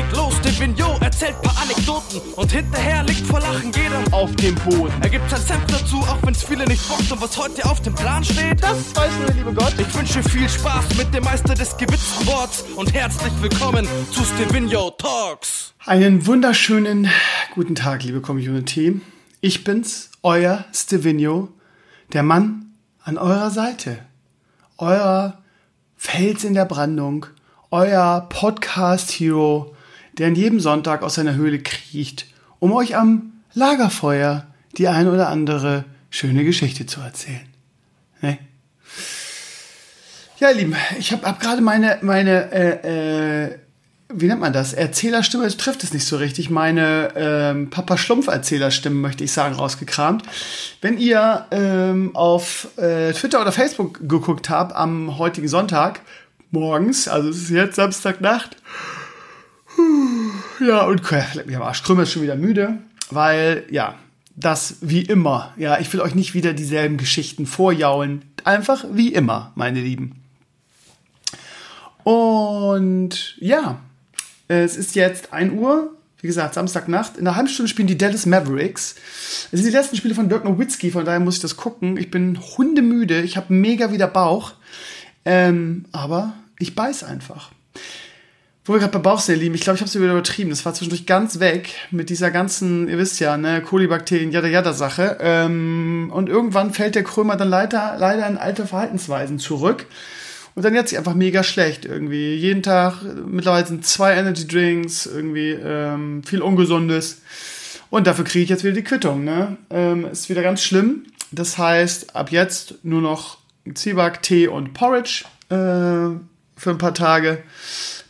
geht los, der Vignot erzählt paar Anekdoten und hinterher liegt vor Lachen jeder auf dem Boden. Er gibt sein Senf dazu, auch wenn's viele nicht bockt und was heute auf dem Plan steht, das weiß nur der liebe Gott. Ich wünsche viel Spaß mit dem Meister des gewitzten Worts und herzlich willkommen zu Stevino Talks. Einen wunderschönen guten Tag, liebe Community. Ich bin's, euer Stevino, der Mann an eurer Seite. Euer Fels in der Brandung, euer Podcast-Hero, der an jedem Sonntag aus seiner Höhle kriecht, um euch am Lagerfeuer die ein oder andere schöne Geschichte zu erzählen. Ne? Ja, ihr Lieben, ich habe hab gerade meine, meine äh, äh, wie nennt man das? Erzählerstimme, das trifft es nicht so richtig. Meine ähm, Papa Schlumpf-Erzählerstimme, möchte ich sagen, rausgekramt. Wenn ihr ähm, auf äh, Twitter oder Facebook geguckt habt am heutigen Sonntag, morgens, also es ist jetzt Samstagnacht, ja, und leck mich am Arsch, Krümmer ist schon wieder müde, weil, ja, das wie immer. Ja, ich will euch nicht wieder dieselben Geschichten vorjaulen. Einfach wie immer, meine Lieben. Und ja, es ist jetzt 1 Uhr, wie gesagt, Samstagnacht. In einer halben Stunde spielen die Dallas Mavericks. Es sind die letzten Spiele von Dirk Nowitzki, von daher muss ich das gucken. Ich bin hundemüde, ich habe mega wieder Bauch. Ähm, aber ich beiß einfach. Wo wir gerade bei Bauch sehr lieben, ich glaube, ich habe es wieder übertrieben. Das war zwischendurch ganz weg mit dieser ganzen, ihr wisst ja, ne, Kolibakterien, jada jada Sache. Ähm, und irgendwann fällt der Krömer dann leider, leider in alte Verhaltensweisen zurück. Und dann jetzt sich einfach mega schlecht irgendwie. Jeden Tag, mittlerweile sind zwei Energy Drinks, irgendwie ähm, viel Ungesundes. Und dafür kriege ich jetzt wieder die Quittung. Ne? Ähm, ist wieder ganz schlimm. Das heißt, ab jetzt nur noch Zwieback, Tee und Porridge äh, für ein paar Tage,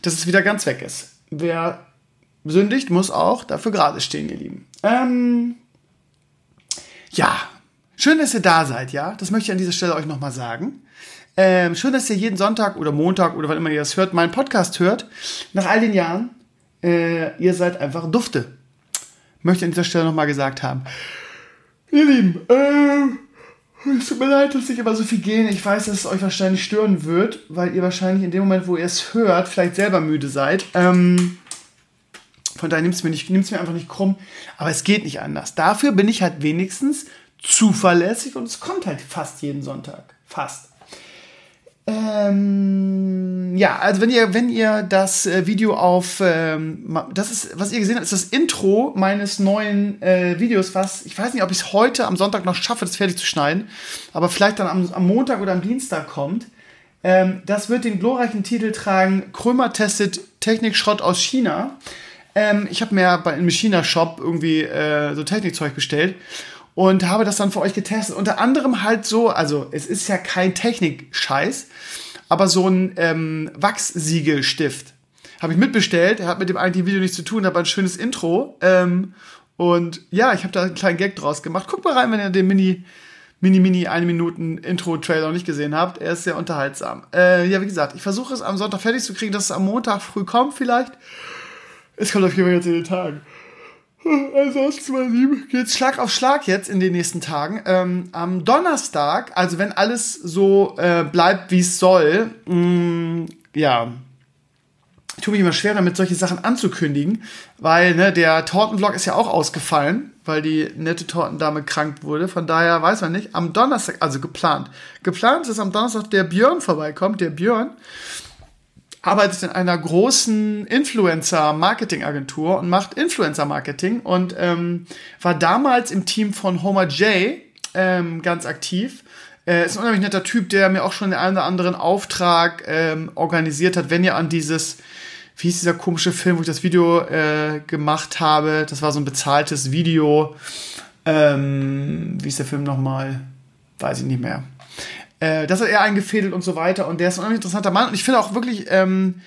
dass es wieder ganz weg ist. Wer sündigt, muss auch dafür gerade stehen, ihr Lieben. Ähm, ja, schön, dass ihr da seid, ja. Das möchte ich an dieser Stelle euch nochmal sagen. Ähm, schön, dass ihr jeden Sonntag oder Montag oder wann immer ihr das hört, meinen Podcast hört. Nach all den Jahren, äh, ihr seid einfach Dufte. Möchte an dieser Stelle nochmal gesagt haben. Ihr Lieben, äh, es tut mir leid, dass ich immer so viel gehe. Ich weiß, dass es euch wahrscheinlich stören wird, weil ihr wahrscheinlich in dem Moment, wo ihr es hört, vielleicht selber müde seid. Ähm, von daher nimmt es mir, nicht, nimmt's mir einfach nicht krumm. Aber es geht nicht anders. Dafür bin ich halt wenigstens zuverlässig und es kommt halt fast jeden Sonntag. Fast. Ähm, ja, also wenn ihr, wenn ihr das äh, Video auf, ähm, das ist, was ihr gesehen habt, ist das Intro meines neuen äh, Videos, was, ich weiß nicht, ob ich es heute am Sonntag noch schaffe, das fertig zu schneiden, aber vielleicht dann am, am Montag oder am Dienstag kommt. Ähm, das wird den glorreichen Titel tragen, Krömer testet Technikschrott aus China. Ähm, ich habe mir bei, im China-Shop irgendwie äh, so Technikzeug bestellt und habe das dann für euch getestet. Unter anderem halt so, also es ist ja kein Technik-Scheiß, aber so ein ähm, Wachssiegel-Stift habe ich mitbestellt. Er hat mit dem eigentlichen Video nichts zu tun, aber ein schönes Intro. Ähm, und ja, ich habe da einen kleinen Gag draus gemacht. Guckt mal rein, wenn ihr den Mini, Mini, Mini, eine Minuten Intro-Trailer noch nicht gesehen habt. Er ist sehr unterhaltsam. Äh, ja, wie gesagt, ich versuche es am Sonntag fertig zu kriegen, dass es am Montag früh kommt vielleicht. Es kommt auf jeden Fall jetzt in den Tagen. Ansonsten, mein Lieben, geht's Schlag auf Schlag jetzt in den nächsten Tagen. Ähm, am Donnerstag, also wenn alles so äh, bleibt, wie es soll, mh, mm, ja, ich tue mich immer schwer damit, solche Sachen anzukündigen, weil ne, der Tortenvlog ist ja auch ausgefallen, weil die nette Tortendame krank wurde. Von daher weiß man nicht. Am Donnerstag, also geplant. Geplant ist, dass am Donnerstag der Björn vorbeikommt. Der Björn arbeitet in einer großen Influencer-Marketing-Agentur und macht Influencer-Marketing und ähm, war damals im Team von Homer J ähm, ganz aktiv. Äh, ist ein unheimlich netter Typ, der mir auch schon den einen oder anderen Auftrag ähm, organisiert hat, wenn ihr an dieses, wie hieß dieser komische Film, wo ich das Video äh, gemacht habe, das war so ein bezahltes Video. Ähm, wie ist der Film nochmal? Weiß ich nicht mehr. Äh, das hat er eingefädelt und so weiter. Und der ist ein interessanter Mann. Und ich finde auch wirklich ähm,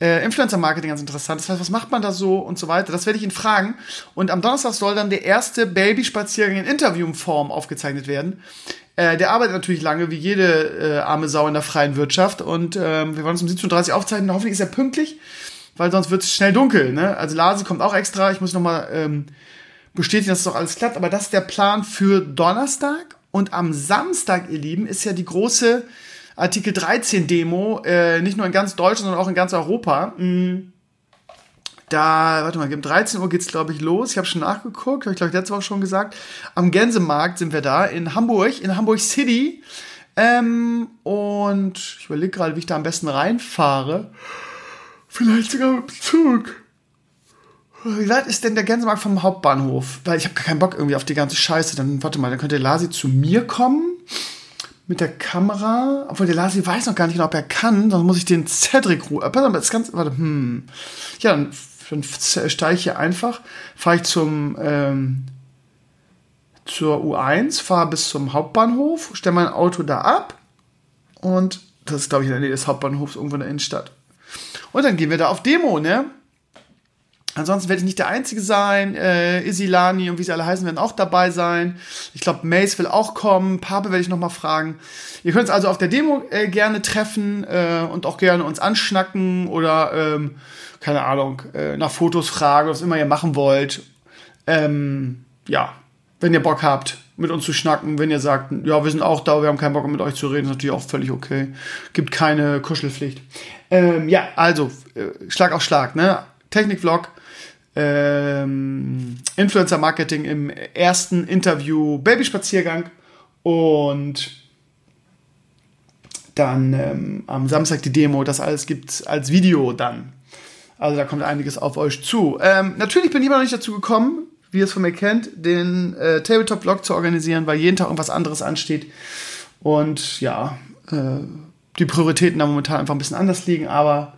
äh, Influencer-Marketing ganz interessant. Das heißt, was macht man da so und so weiter? Das werde ich ihn fragen. Und am Donnerstag soll dann der erste Babyspaziergang in Interviewform aufgezeichnet werden. Äh, der arbeitet natürlich lange, wie jede äh, arme Sau in der freien Wirtschaft. Und ähm, wir wollen uns um 17.30 Uhr aufzeichnen. Hoffentlich ist er pünktlich, weil sonst wird es schnell dunkel. Ne? Also Lasi kommt auch extra. Ich muss noch mal ähm, bestätigen, dass es doch alles klappt. Aber das ist der Plan für Donnerstag. Und am Samstag, ihr Lieben, ist ja die große Artikel 13 Demo, äh, nicht nur in ganz Deutschland, sondern auch in ganz Europa. Mhm. da, warte mal, um 13 Uhr geht's glaube ich los. Ich habe schon nachgeguckt, habe ich glaube ich letzte Woche schon gesagt. Am Gänsemarkt sind wir da in Hamburg, in Hamburg City. Ähm, und ich überlege gerade, wie ich da am besten reinfahre. Vielleicht sogar mit dem Zug. Wie weit ist denn der Gänsemarkt vom Hauptbahnhof? Weil ich habe gar keinen Bock irgendwie auf die ganze Scheiße. Dann, warte mal, dann könnte Lasi zu mir kommen mit der Kamera. Obwohl der Lasi weiß noch gar nicht genau, ob er kann. Dann muss ich den Cedric rufen. Äh, das ganz, warte, hm. Ja, dann, dann steige ich hier einfach, fahre ich zum, ähm, zur U1, fahre bis zum Hauptbahnhof, stelle mein Auto da ab und das ist, glaube ich, in der Nähe des Hauptbahnhofs irgendwo in der Innenstadt. Und dann gehen wir da auf Demo, ne? Ansonsten werde ich nicht der Einzige sein. Äh, Isilani und wie sie alle heißen, werden auch dabei sein. Ich glaube, Mace will auch kommen. Pape werde ich noch mal fragen. Ihr könnt uns also auf der Demo äh, gerne treffen äh, und auch gerne uns anschnacken oder, ähm, keine Ahnung, äh, nach Fotos fragen, was immer ihr machen wollt. Ähm, ja, wenn ihr Bock habt, mit uns zu schnacken. Wenn ihr sagt, ja, wir sind auch da, wir haben keinen Bock mit euch zu reden, ist natürlich auch völlig okay. Gibt keine Kuschelpflicht. Ähm, ja, also, äh, Schlag auf Schlag, ne? Technik-Vlog ähm, Influencer-Marketing im ersten Interview Babyspaziergang und dann ähm, am Samstag die Demo. Das alles gibt als Video dann. Also da kommt einiges auf euch zu. Ähm, natürlich bin ich immer noch nicht dazu gekommen, wie ihr es von mir kennt, den äh, Tabletop-Vlog zu organisieren, weil jeden Tag irgendwas anderes ansteht. Und ja, äh, die Prioritäten da momentan einfach ein bisschen anders liegen, aber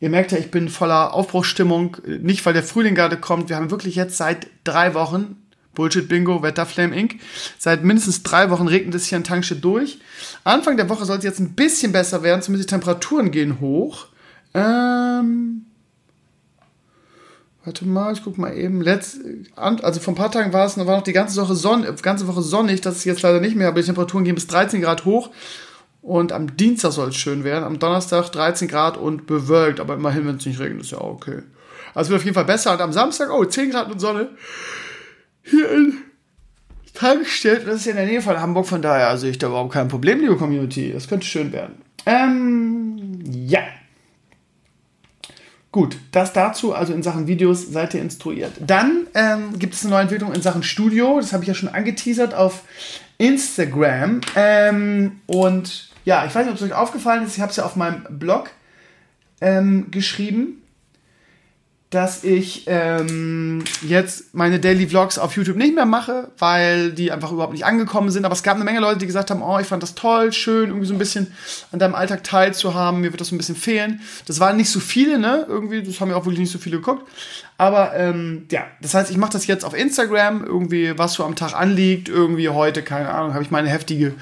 Ihr merkt ja, ich bin voller Aufbruchsstimmung. Nicht, weil der Frühling gerade kommt. Wir haben wirklich jetzt seit drei Wochen Bullshit Bingo, Wetter Flame Inc. Seit mindestens drei Wochen regnet es hier in Tankstedt durch. Anfang der Woche soll es jetzt ein bisschen besser werden, zumindest die Temperaturen gehen hoch. Ähm, warte mal, ich guck mal eben. Letzt, also vor ein paar Tagen war es, war noch die ganze Woche, sonn, ganze Woche sonnig, das ist jetzt leider nicht mehr, aber die Temperaturen gehen bis 13 Grad hoch. Und am Dienstag soll es schön werden. Am Donnerstag 13 Grad und bewölkt. Aber immerhin, wenn es nicht regnet, ist ja auch okay. Also wird auf jeden Fall besser. Und am Samstag, oh, 10 Grad und Sonne. Hier in Tankstedt. Das ist ja in der Nähe von Hamburg. Von daher sehe ich da überhaupt kein Problem, liebe Community. Das könnte schön werden. Ähm, ja. Gut, das dazu, also in Sachen Videos seid ihr instruiert. Dann ähm, gibt es eine neue Entwicklung in Sachen Studio. Das habe ich ja schon angeteasert auf Instagram. Ähm, und ja, ich weiß nicht, ob es euch aufgefallen ist, ich habe es ja auf meinem Blog ähm, geschrieben, dass ich ähm, jetzt meine Daily Vlogs auf YouTube nicht mehr mache, weil die einfach überhaupt nicht angekommen sind. Aber es gab eine Menge Leute, die gesagt haben, oh, ich fand das toll, schön, irgendwie so ein bisschen an deinem Alltag teilzuhaben, mir wird das so ein bisschen fehlen. Das waren nicht so viele, ne? Irgendwie, das haben ja auch wirklich nicht so viele geguckt. Aber ähm, ja, das heißt, ich mache das jetzt auf Instagram, irgendwie, was so am Tag anliegt, irgendwie heute, keine Ahnung, habe ich meine heftige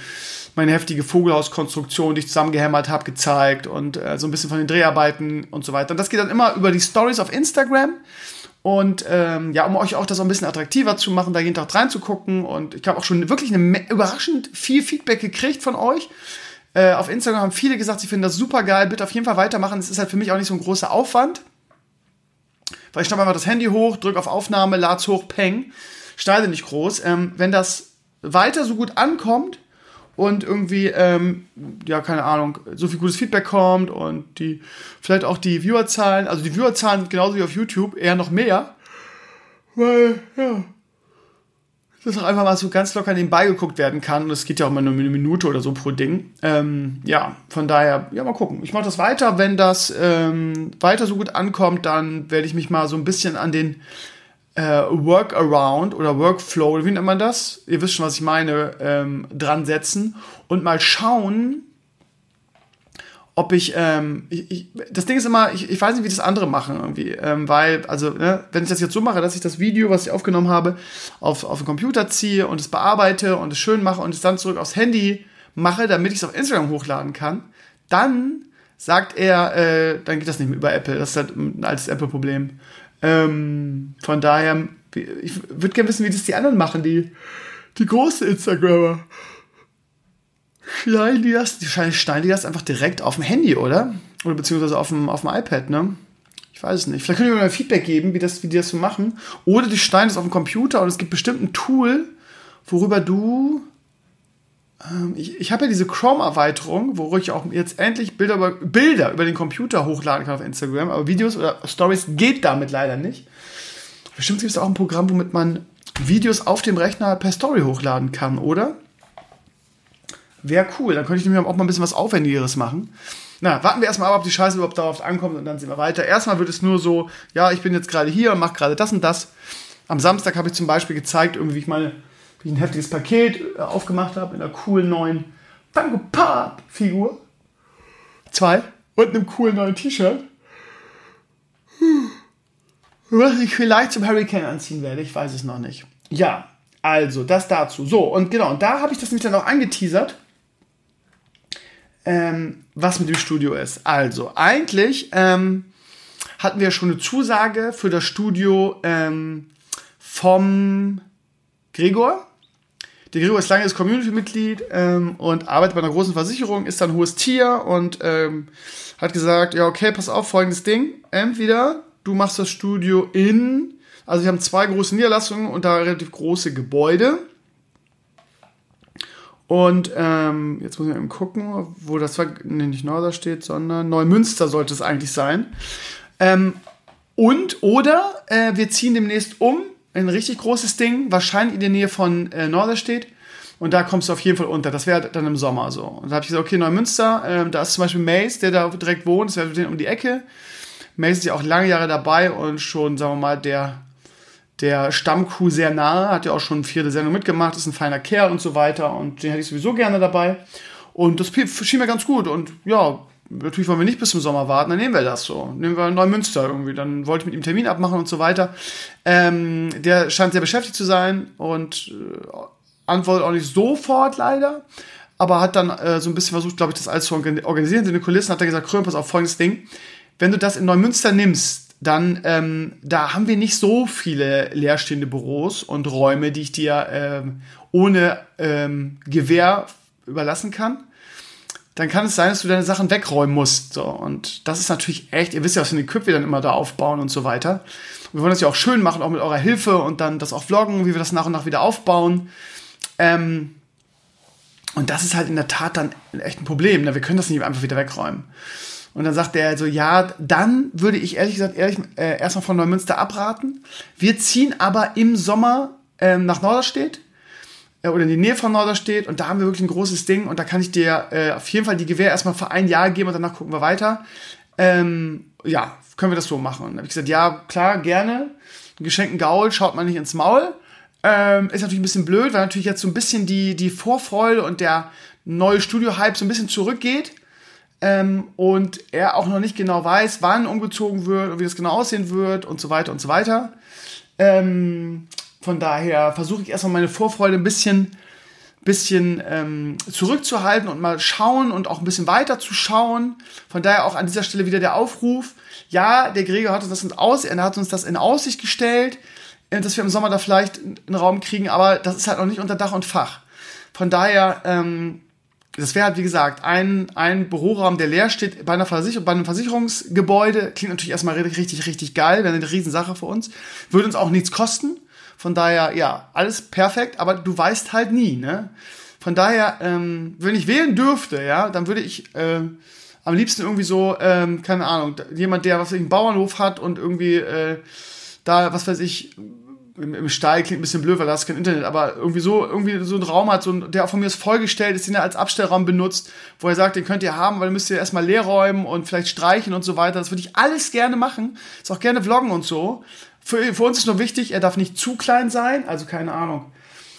meine heftige Vogelhauskonstruktion, die ich zusammengehämmert habe, gezeigt und äh, so ein bisschen von den Dreharbeiten und so weiter. Und das geht dann immer über die Stories auf Instagram. Und ähm, ja, um euch auch das ein bisschen attraktiver zu machen, da jeden Tag reinzugucken. Und ich habe auch schon wirklich eine, überraschend viel Feedback gekriegt von euch. Äh, auf Instagram haben viele gesagt, sie finden das super geil, bitte auf jeden Fall weitermachen. Es ist halt für mich auch nicht so ein großer Aufwand. Weil ich schnappe einfach das Handy hoch, drücke auf Aufnahme, lad's hoch, peng. Schneide nicht groß. Ähm, wenn das weiter so gut ankommt, und irgendwie, ähm, ja, keine Ahnung, so viel gutes Feedback kommt und die, vielleicht auch die Viewerzahlen, also die Viewerzahlen sind genauso wie auf YouTube, eher noch mehr. Weil, ja, das auch einfach mal so ganz locker nebenbei geguckt werden kann. Und es geht ja auch mal nur eine Minute oder so pro Ding. Ähm, ja, von daher, ja, mal gucken. Ich mache das weiter. Wenn das ähm, weiter so gut ankommt, dann werde ich mich mal so ein bisschen an den äh, Workaround oder Workflow, wie nennt man das? Ihr wisst schon, was ich meine, ähm, dran setzen und mal schauen, ob ich, ähm, ich, ich, das Ding ist immer, ich, ich weiß nicht, wie das andere machen irgendwie, ähm, weil, also, ne, wenn ich das jetzt so mache, dass ich das Video, was ich aufgenommen habe, auf, auf den Computer ziehe und es bearbeite und es schön mache und es dann zurück aufs Handy mache, damit ich es auf Instagram hochladen kann, dann sagt er, äh, dann geht das nicht mehr über Apple. Das ist halt ein altes Apple-Problem. Ähm, von daher, ich würde gerne wissen, wie das die anderen machen, die, die großen Instagrammer. Schneiden die das, die schneiden die das einfach direkt auf dem Handy, oder? Oder beziehungsweise auf dem, auf dem iPad, ne? Ich weiß es nicht. Vielleicht könnt ihr mir mal Feedback geben, wie, das, wie die das so machen. Oder die schneiden das auf dem Computer und es gibt bestimmt ein Tool, worüber du ich, ich habe ja diese Chrome-Erweiterung, wo ich auch jetzt endlich Bilder über, Bilder über den Computer hochladen kann auf Instagram, aber Videos oder Stories geht damit leider nicht. Bestimmt gibt es auch ein Programm, womit man Videos auf dem Rechner per Story hochladen kann, oder? Wäre cool, dann könnte ich nämlich auch mal ein bisschen was Aufwendigeres machen. Na, warten wir erstmal ab, ob die Scheiße überhaupt darauf ankommt und dann sehen wir weiter. Erstmal wird es nur so, ja, ich bin jetzt gerade hier und mache gerade das und das. Am Samstag habe ich zum Beispiel gezeigt, irgendwie, wie ich meine, wie ich ein heftiges Paket äh, aufgemacht habe in einer coolen neuen Funko Pop Figur. Zwei. Und einem coolen neuen T-Shirt. Was ich vielleicht zum Hurricane anziehen werde, ich weiß es noch nicht. Ja, also das dazu. So, und genau, und da habe ich das nämlich dann auch angeteasert ähm, was mit dem Studio ist. Also, eigentlich ähm, hatten wir schon eine Zusage für das Studio ähm, vom Gregor. Der Gregor ist langes Community-Mitglied ähm, und arbeitet bei einer großen Versicherung, ist dann hohes Tier und ähm, hat gesagt, ja, okay, pass auf, folgendes Ding. Entweder du machst das Studio in, also wir haben zwei große Niederlassungen und da relativ große Gebäude. Und ähm, jetzt muss ich eben gucken, wo das war, nee, nicht Norderstedt, sondern Neumünster sollte es eigentlich sein. Ähm, und oder äh, wir ziehen demnächst um, ein richtig großes Ding, wahrscheinlich in der Nähe von äh, Norderstedt. Und da kommst du auf jeden Fall unter. Das wäre dann im Sommer so. Und da habe ich gesagt, okay, Neumünster, äh, da ist zum Beispiel Mace, der da direkt wohnt, das wäre um die Ecke. Mace ist ja auch lange Jahre dabei und schon, sagen wir mal, der der Stammcrew sehr nahe, hat ja auch schon vierte Sendung mitgemacht, ist ein feiner Kerl und so weiter und den hätte ich sowieso gerne dabei. Und das schien mir ganz gut und ja, natürlich wollen wir nicht bis zum Sommer warten, dann nehmen wir das so. Nehmen wir Neumünster irgendwie, dann wollte ich mit ihm Termin abmachen und so weiter. Ähm, der scheint sehr beschäftigt zu sein und äh, antwortet auch nicht sofort leider, aber hat dann äh, so ein bisschen versucht, glaube ich, das alles zu organisieren. In den Kulissen hat er gesagt, Krön, pass auf, folgendes Ding. Wenn du das in Neumünster nimmst, dann ähm, da haben wir nicht so viele leerstehende Büros und Räume, die ich dir ähm, ohne ähm, Gewähr überlassen kann. Dann kann es sein, dass du deine Sachen wegräumen musst. So. Und das ist natürlich echt, ihr wisst ja, was für eine Küppe wir dann immer da aufbauen und so weiter. Und wir wollen das ja auch schön machen, auch mit eurer Hilfe und dann das auch vloggen, wie wir das nach und nach wieder aufbauen. Ähm, und das ist halt in der Tat dann echt ein Problem. Ne? Wir können das nicht einfach wieder wegräumen. Und dann sagt er so, ja, dann würde ich ehrlich gesagt ehrlich, äh, erstmal von Neumünster abraten. Wir ziehen aber im Sommer ähm, nach Norderstedt oder in die Nähe von Norderstedt und da haben wir wirklich ein großes Ding und da kann ich dir äh, auf jeden Fall die Gewähr erstmal für ein Jahr geben und danach gucken wir weiter. Ähm, ja, können wir das so machen? Und dann habe ich gesagt, ja, klar, gerne. Ein geschenkten Gaul schaut man nicht ins Maul. Ähm, ist natürlich ein bisschen blöd, weil natürlich jetzt so ein bisschen die, die Vorfreude und der neue Studio-Hype so ein bisschen zurückgeht ähm, und er auch noch nicht genau weiß, wann umgezogen wird und wie das genau aussehen wird und so weiter und so weiter. Ähm, von daher versuche ich erstmal meine Vorfreude ein bisschen, bisschen ähm, zurückzuhalten und mal schauen und auch ein bisschen weiter zu schauen. Von daher auch an dieser Stelle wieder der Aufruf. Ja, der Gregor hat uns das in, Aus er hat uns das in Aussicht gestellt, äh, dass wir im Sommer da vielleicht einen Raum kriegen, aber das ist halt noch nicht unter Dach und Fach. Von daher ähm, das wäre halt, wie gesagt, ein, ein Büroraum, der leer steht bei, einer Versicher bei einem Versicherungsgebäude. Klingt natürlich erstmal richtig, richtig, richtig geil, wäre eine Riesensache für uns. Würde uns auch nichts kosten. Von daher, ja, alles perfekt, aber du weißt halt nie, ne? Von daher, ähm, wenn ich wählen dürfte, ja, dann würde ich äh, am liebsten irgendwie so, ähm, keine Ahnung, jemand, der was einen Bauernhof hat und irgendwie äh, da, was weiß ich, im, im Stall klingt ein bisschen blöd, weil da ist kein Internet, aber irgendwie so, irgendwie so ein Raum hat, so ein, der auch von mir ist vollgestellt ist, den er als Abstellraum benutzt, wo er sagt, den könnt ihr haben, weil müsst ihr erstmal leer räumen und vielleicht streichen und so weiter. Das würde ich alles gerne machen. Ist auch gerne vloggen und so. Für, für uns ist nur wichtig, er darf nicht zu klein sein, also keine Ahnung.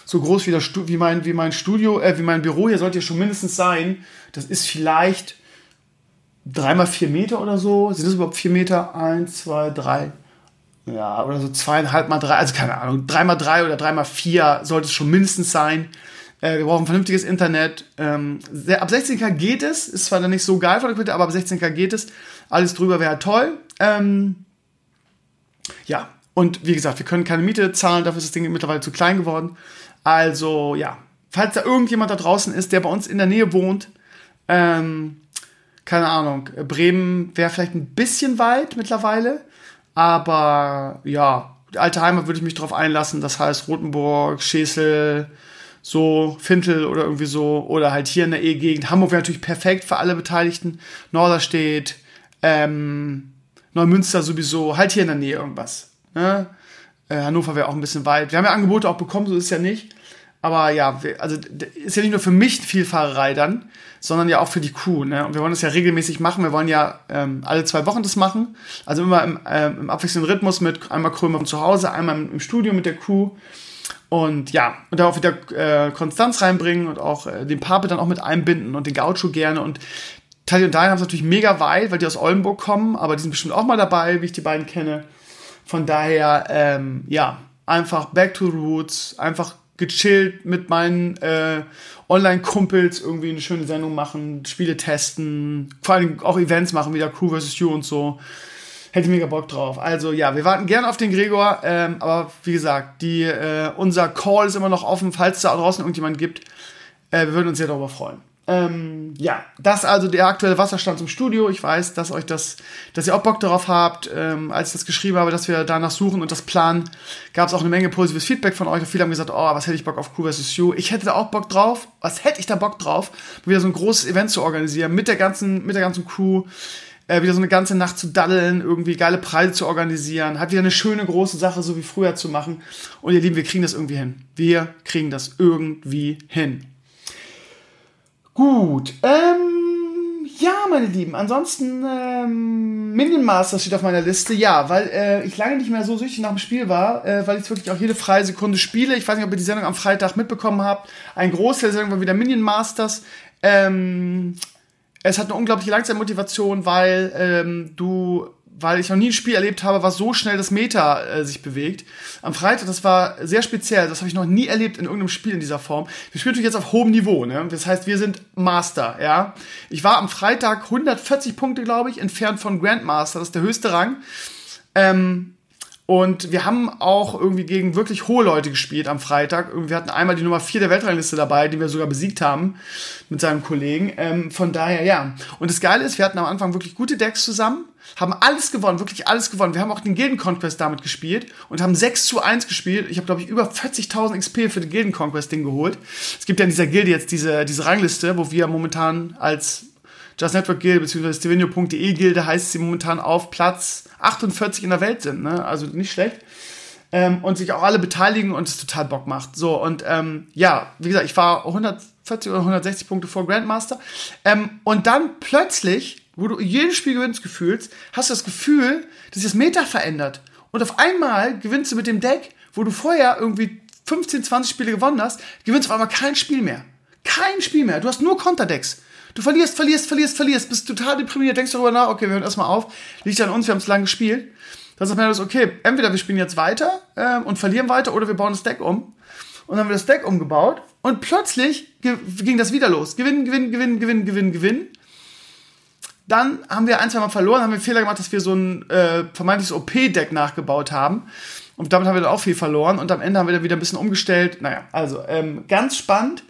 So groß wie, das, wie, mein, wie mein Studio, äh, wie mein Büro hier sollte ja schon mindestens sein. Das ist vielleicht dreimal vier Meter oder so. Sind das überhaupt vier Meter? Eins, zwei, drei ja, oder so zweieinhalb mal drei, also keine Ahnung, drei mal drei oder drei mal vier sollte es schon mindestens sein. Äh, wir brauchen vernünftiges Internet. Ähm, ab 16K geht es, ist zwar dann nicht so geil von der Qualität, aber ab 16K geht es. Alles drüber wäre toll. Ähm, ja, und wie gesagt, wir können keine Miete zahlen, dafür ist das Ding mittlerweile zu klein geworden. Also ja, falls da irgendjemand da draußen ist, der bei uns in der Nähe wohnt, ähm, keine Ahnung, Bremen wäre vielleicht ein bisschen weit mittlerweile. Aber ja, alte Heimat würde ich mich drauf einlassen. Das heißt Rotenburg, Schesel, so Fintel oder irgendwie so, oder halt hier in der E-Gegend. Hamburg wäre natürlich perfekt für alle Beteiligten. Norderstedt, ähm, Neumünster sowieso, halt hier in der Nähe irgendwas. Ne? Äh, Hannover wäre auch ein bisschen weit. Wir haben ja Angebote auch bekommen, so ist es ja nicht. Aber ja, also ist ja nicht nur für mich viel Fahrerei dann, sondern ja auch für die Crew. Ne? Und wir wollen das ja regelmäßig machen. Wir wollen ja ähm, alle zwei Wochen das machen. Also immer im, ähm, im abwechselnden Rhythmus mit einmal Krömer zu Hause, einmal im, im Studio mit der Crew. Und ja, und darauf wieder äh, Konstanz reinbringen und auch äh, den Pape dann auch mit einbinden und den Gaucho gerne. Und Tali und Daniel haben es natürlich mega weit, weil die aus Oldenburg kommen, aber die sind bestimmt auch mal dabei, wie ich die beiden kenne. Von daher, ähm, ja, einfach back to roots, einfach gechillt mit meinen äh, Online-Kumpels irgendwie eine schöne Sendung machen, Spiele testen, vor allem auch Events machen, wieder Crew vs. You und so. Hätte mega Bock drauf. Also ja, wir warten gerne auf den Gregor, ähm, aber wie gesagt, die, äh, unser Call ist immer noch offen, falls es da draußen irgendjemand gibt. Äh, wir würden uns sehr darüber freuen. Ähm, ja, das also der aktuelle Wasserstand zum Studio. Ich weiß, dass euch das, dass ihr auch Bock darauf habt. Ähm, als ich das geschrieben habe, dass wir danach suchen und das planen, gab es auch eine Menge positives Feedback von euch. viele haben gesagt, oh, was hätte ich Bock auf Crew vs. You? Ich hätte da auch Bock drauf. Was hätte ich da Bock drauf? Wieder so ein großes Event zu organisieren mit der ganzen, mit der ganzen Crew. Äh, wieder so eine ganze Nacht zu daddeln, irgendwie geile Preise zu organisieren, hat wieder eine schöne große Sache, so wie früher zu machen. Und ihr Lieben, wir kriegen das irgendwie hin. Wir kriegen das irgendwie hin. Gut, ähm, ja, meine Lieben, ansonsten ähm, Minion Master steht auf meiner Liste, ja, weil äh, ich lange nicht mehr so süchtig nach dem Spiel war, äh, weil ich wirklich auch jede freie Sekunde spiele. Ich weiß nicht, ob ihr die Sendung am Freitag mitbekommen habt. Ein Großteil der Sendung war wieder Minion Masters. Ähm, es hat eine unglaubliche Langzeitmotivation, weil ähm, du weil ich noch nie ein Spiel erlebt habe, was so schnell das Meta äh, sich bewegt. Am Freitag, das war sehr speziell, das habe ich noch nie erlebt in irgendeinem Spiel in dieser Form. Wir spielen natürlich jetzt auf hohem Niveau, ne? Das heißt, wir sind Master, ja. Ich war am Freitag 140 Punkte, glaube ich, entfernt von Grandmaster, das ist der höchste Rang. Ähm, und wir haben auch irgendwie gegen wirklich hohe Leute gespielt am Freitag. Wir hatten einmal die Nummer 4 der Weltrangliste dabei, die wir sogar besiegt haben mit seinem Kollegen. Ähm, von daher, ja. Und das Geile ist, wir hatten am Anfang wirklich gute Decks zusammen, haben alles gewonnen, wirklich alles gewonnen. Wir haben auch den Gilden Conquest damit gespielt und haben 6 zu 1 gespielt. Ich habe, glaube ich, über 40.000 XP für den Gilden Conquest Ding geholt. Es gibt ja in dieser Gilde jetzt diese, diese Rangliste, wo wir momentan als Just Network Guild bzw. Stevenio.de Gilde heißt sie momentan auf Platz 48 in der Welt sind, ne? Also nicht schlecht. Ähm, und sich auch alle beteiligen und es total Bock macht. So, und ähm, ja, wie gesagt, ich war 140 oder 160 Punkte vor Grandmaster. Ähm, und dann plötzlich, wo du jedes Spiel gewinnst gefühlt, hast du das Gefühl, dass sich das Meta verändert. Und auf einmal gewinnst du mit dem Deck, wo du vorher irgendwie 15, 20 Spiele gewonnen hast, gewinnst du auf einmal kein Spiel mehr. Kein Spiel mehr. Du hast nur Konterdecks. Du verlierst, verlierst, verlierst, verlierst, bist total deprimiert, denkst darüber nach, okay, wir hören erstmal auf, liegt an uns, wir haben es lang gespielt. Dann sagt man das, okay, entweder wir spielen jetzt weiter äh, und verlieren weiter oder wir bauen das Deck um. Und dann haben wir das Deck umgebaut und plötzlich ging das wieder los. Gewinnen, gewinnen, gewinnen, gewinnen, gewinnen, gewinnen. Dann haben wir ein, zwei Mal verloren, haben wir Fehler gemacht, dass wir so ein äh, vermeintliches OP-Deck nachgebaut haben. Und damit haben wir dann auch viel verloren. Und am Ende haben wir dann wieder ein bisschen umgestellt. Naja, also ähm, ganz spannend.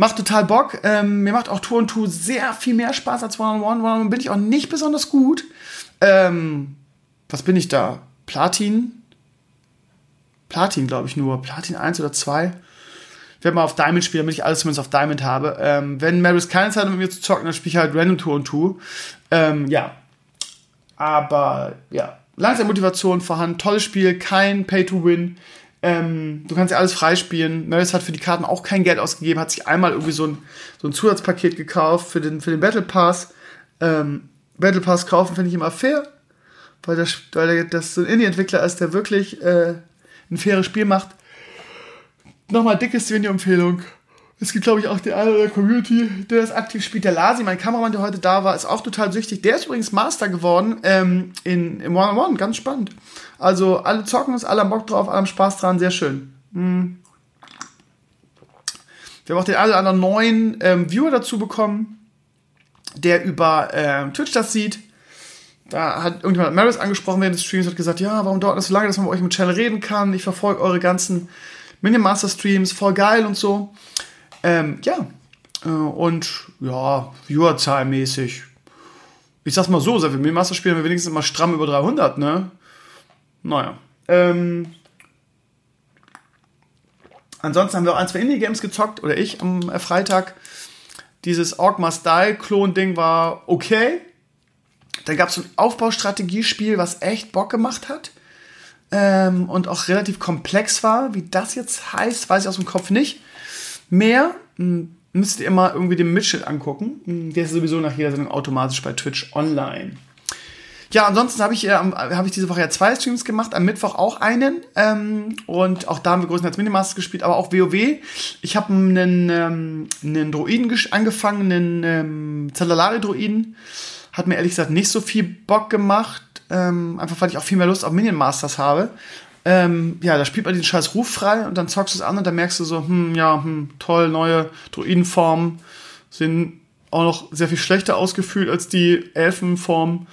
Macht total Bock. Ähm, mir macht auch Tour und Tour sehr viel mehr Spaß als One-on-One. One-on-One bin ich auch nicht besonders gut. Ähm, was bin ich da? Platin? Platin, glaube ich nur. Platin 1 oder 2. Ich werde mal auf Diamond spielen, damit ich alles zumindest auf Diamond habe. Ähm, wenn Maris keine Zeit hat, mit mir zu zocken, dann spiele ich halt Random Tour und Tour. Ähm, ja. Aber ja, langsam Motivation vorhanden. Tolles Spiel, kein Pay-to-Win. Ähm, du kannst ja alles freispielen. Maris hat für die Karten auch kein Geld ausgegeben, hat sich einmal irgendwie so ein, so ein Zusatzpaket gekauft für den, für den Battle Pass. Ähm, Battle Pass kaufen finde ich immer fair, weil das, weil das so ein Indie-Entwickler ist, der wirklich äh, ein faires Spiel macht. Nochmal dicke Stevenio-Empfehlung. Es gibt, glaube ich, auch den einen oder der Community, der das aktiv spielt. Der Lasi, mein Kameramann, der heute da war, ist auch total süchtig. Der ist übrigens Master geworden ähm, in, im One-on-One. Ganz spannend. Also alle zocken es, alle haben Bock drauf, alle haben Spaß dran. Sehr schön. Mhm. Wir haben auch den einen oder anderen neuen ähm, Viewer dazu bekommen, der über ähm, Twitch das sieht. Da hat irgendjemand Maris angesprochen während des Streams, hat gesagt, ja, warum dauert das so lange, dass man mit euch mit Channel reden kann? Ich verfolge eure ganzen Minimaster-Streams, voll geil und so. Ähm, ja. Äh, und ja, Viewerzahlmäßig. Ich sag's mal so, seit wir Master spielen wir wenigstens immer stramm über 300, ne? Naja. Ähm, Ansonsten haben wir auch ein, zwei Indie-Games gezockt, oder ich am äh, Freitag. Dieses Orc Must Die Klon-Ding war okay. Dann gab es ein Aufbaustrategiespiel, was echt Bock gemacht hat. Ähm, und auch relativ komplex war. Wie das jetzt heißt, weiß ich aus dem Kopf nicht. Mehr hm, müsst ihr mal irgendwie den Mitschnitt angucken. Hm, der ist sowieso nach jeder Sendung automatisch bei Twitch online. Ja, ansonsten habe ich, äh, hab ich diese Woche ja zwei Streams gemacht, am Mittwoch auch einen. Ähm, und auch da haben wir größtenteils Minimasters gespielt, aber auch WoW. Ich habe einen, ähm, einen Droiden angefangen, einen ähm, Zallalari-Droiden. Hat mir ehrlich gesagt nicht so viel Bock gemacht. Ähm, einfach weil ich auch viel mehr Lust auf Minion Masters habe. Ähm, ja, da spielt man den scheiß Ruf frei und dann zockst du es an und dann merkst du so, hm, ja, hm, toll, neue Druidenformen sind auch noch sehr viel schlechter ausgefühlt als die Elfenformen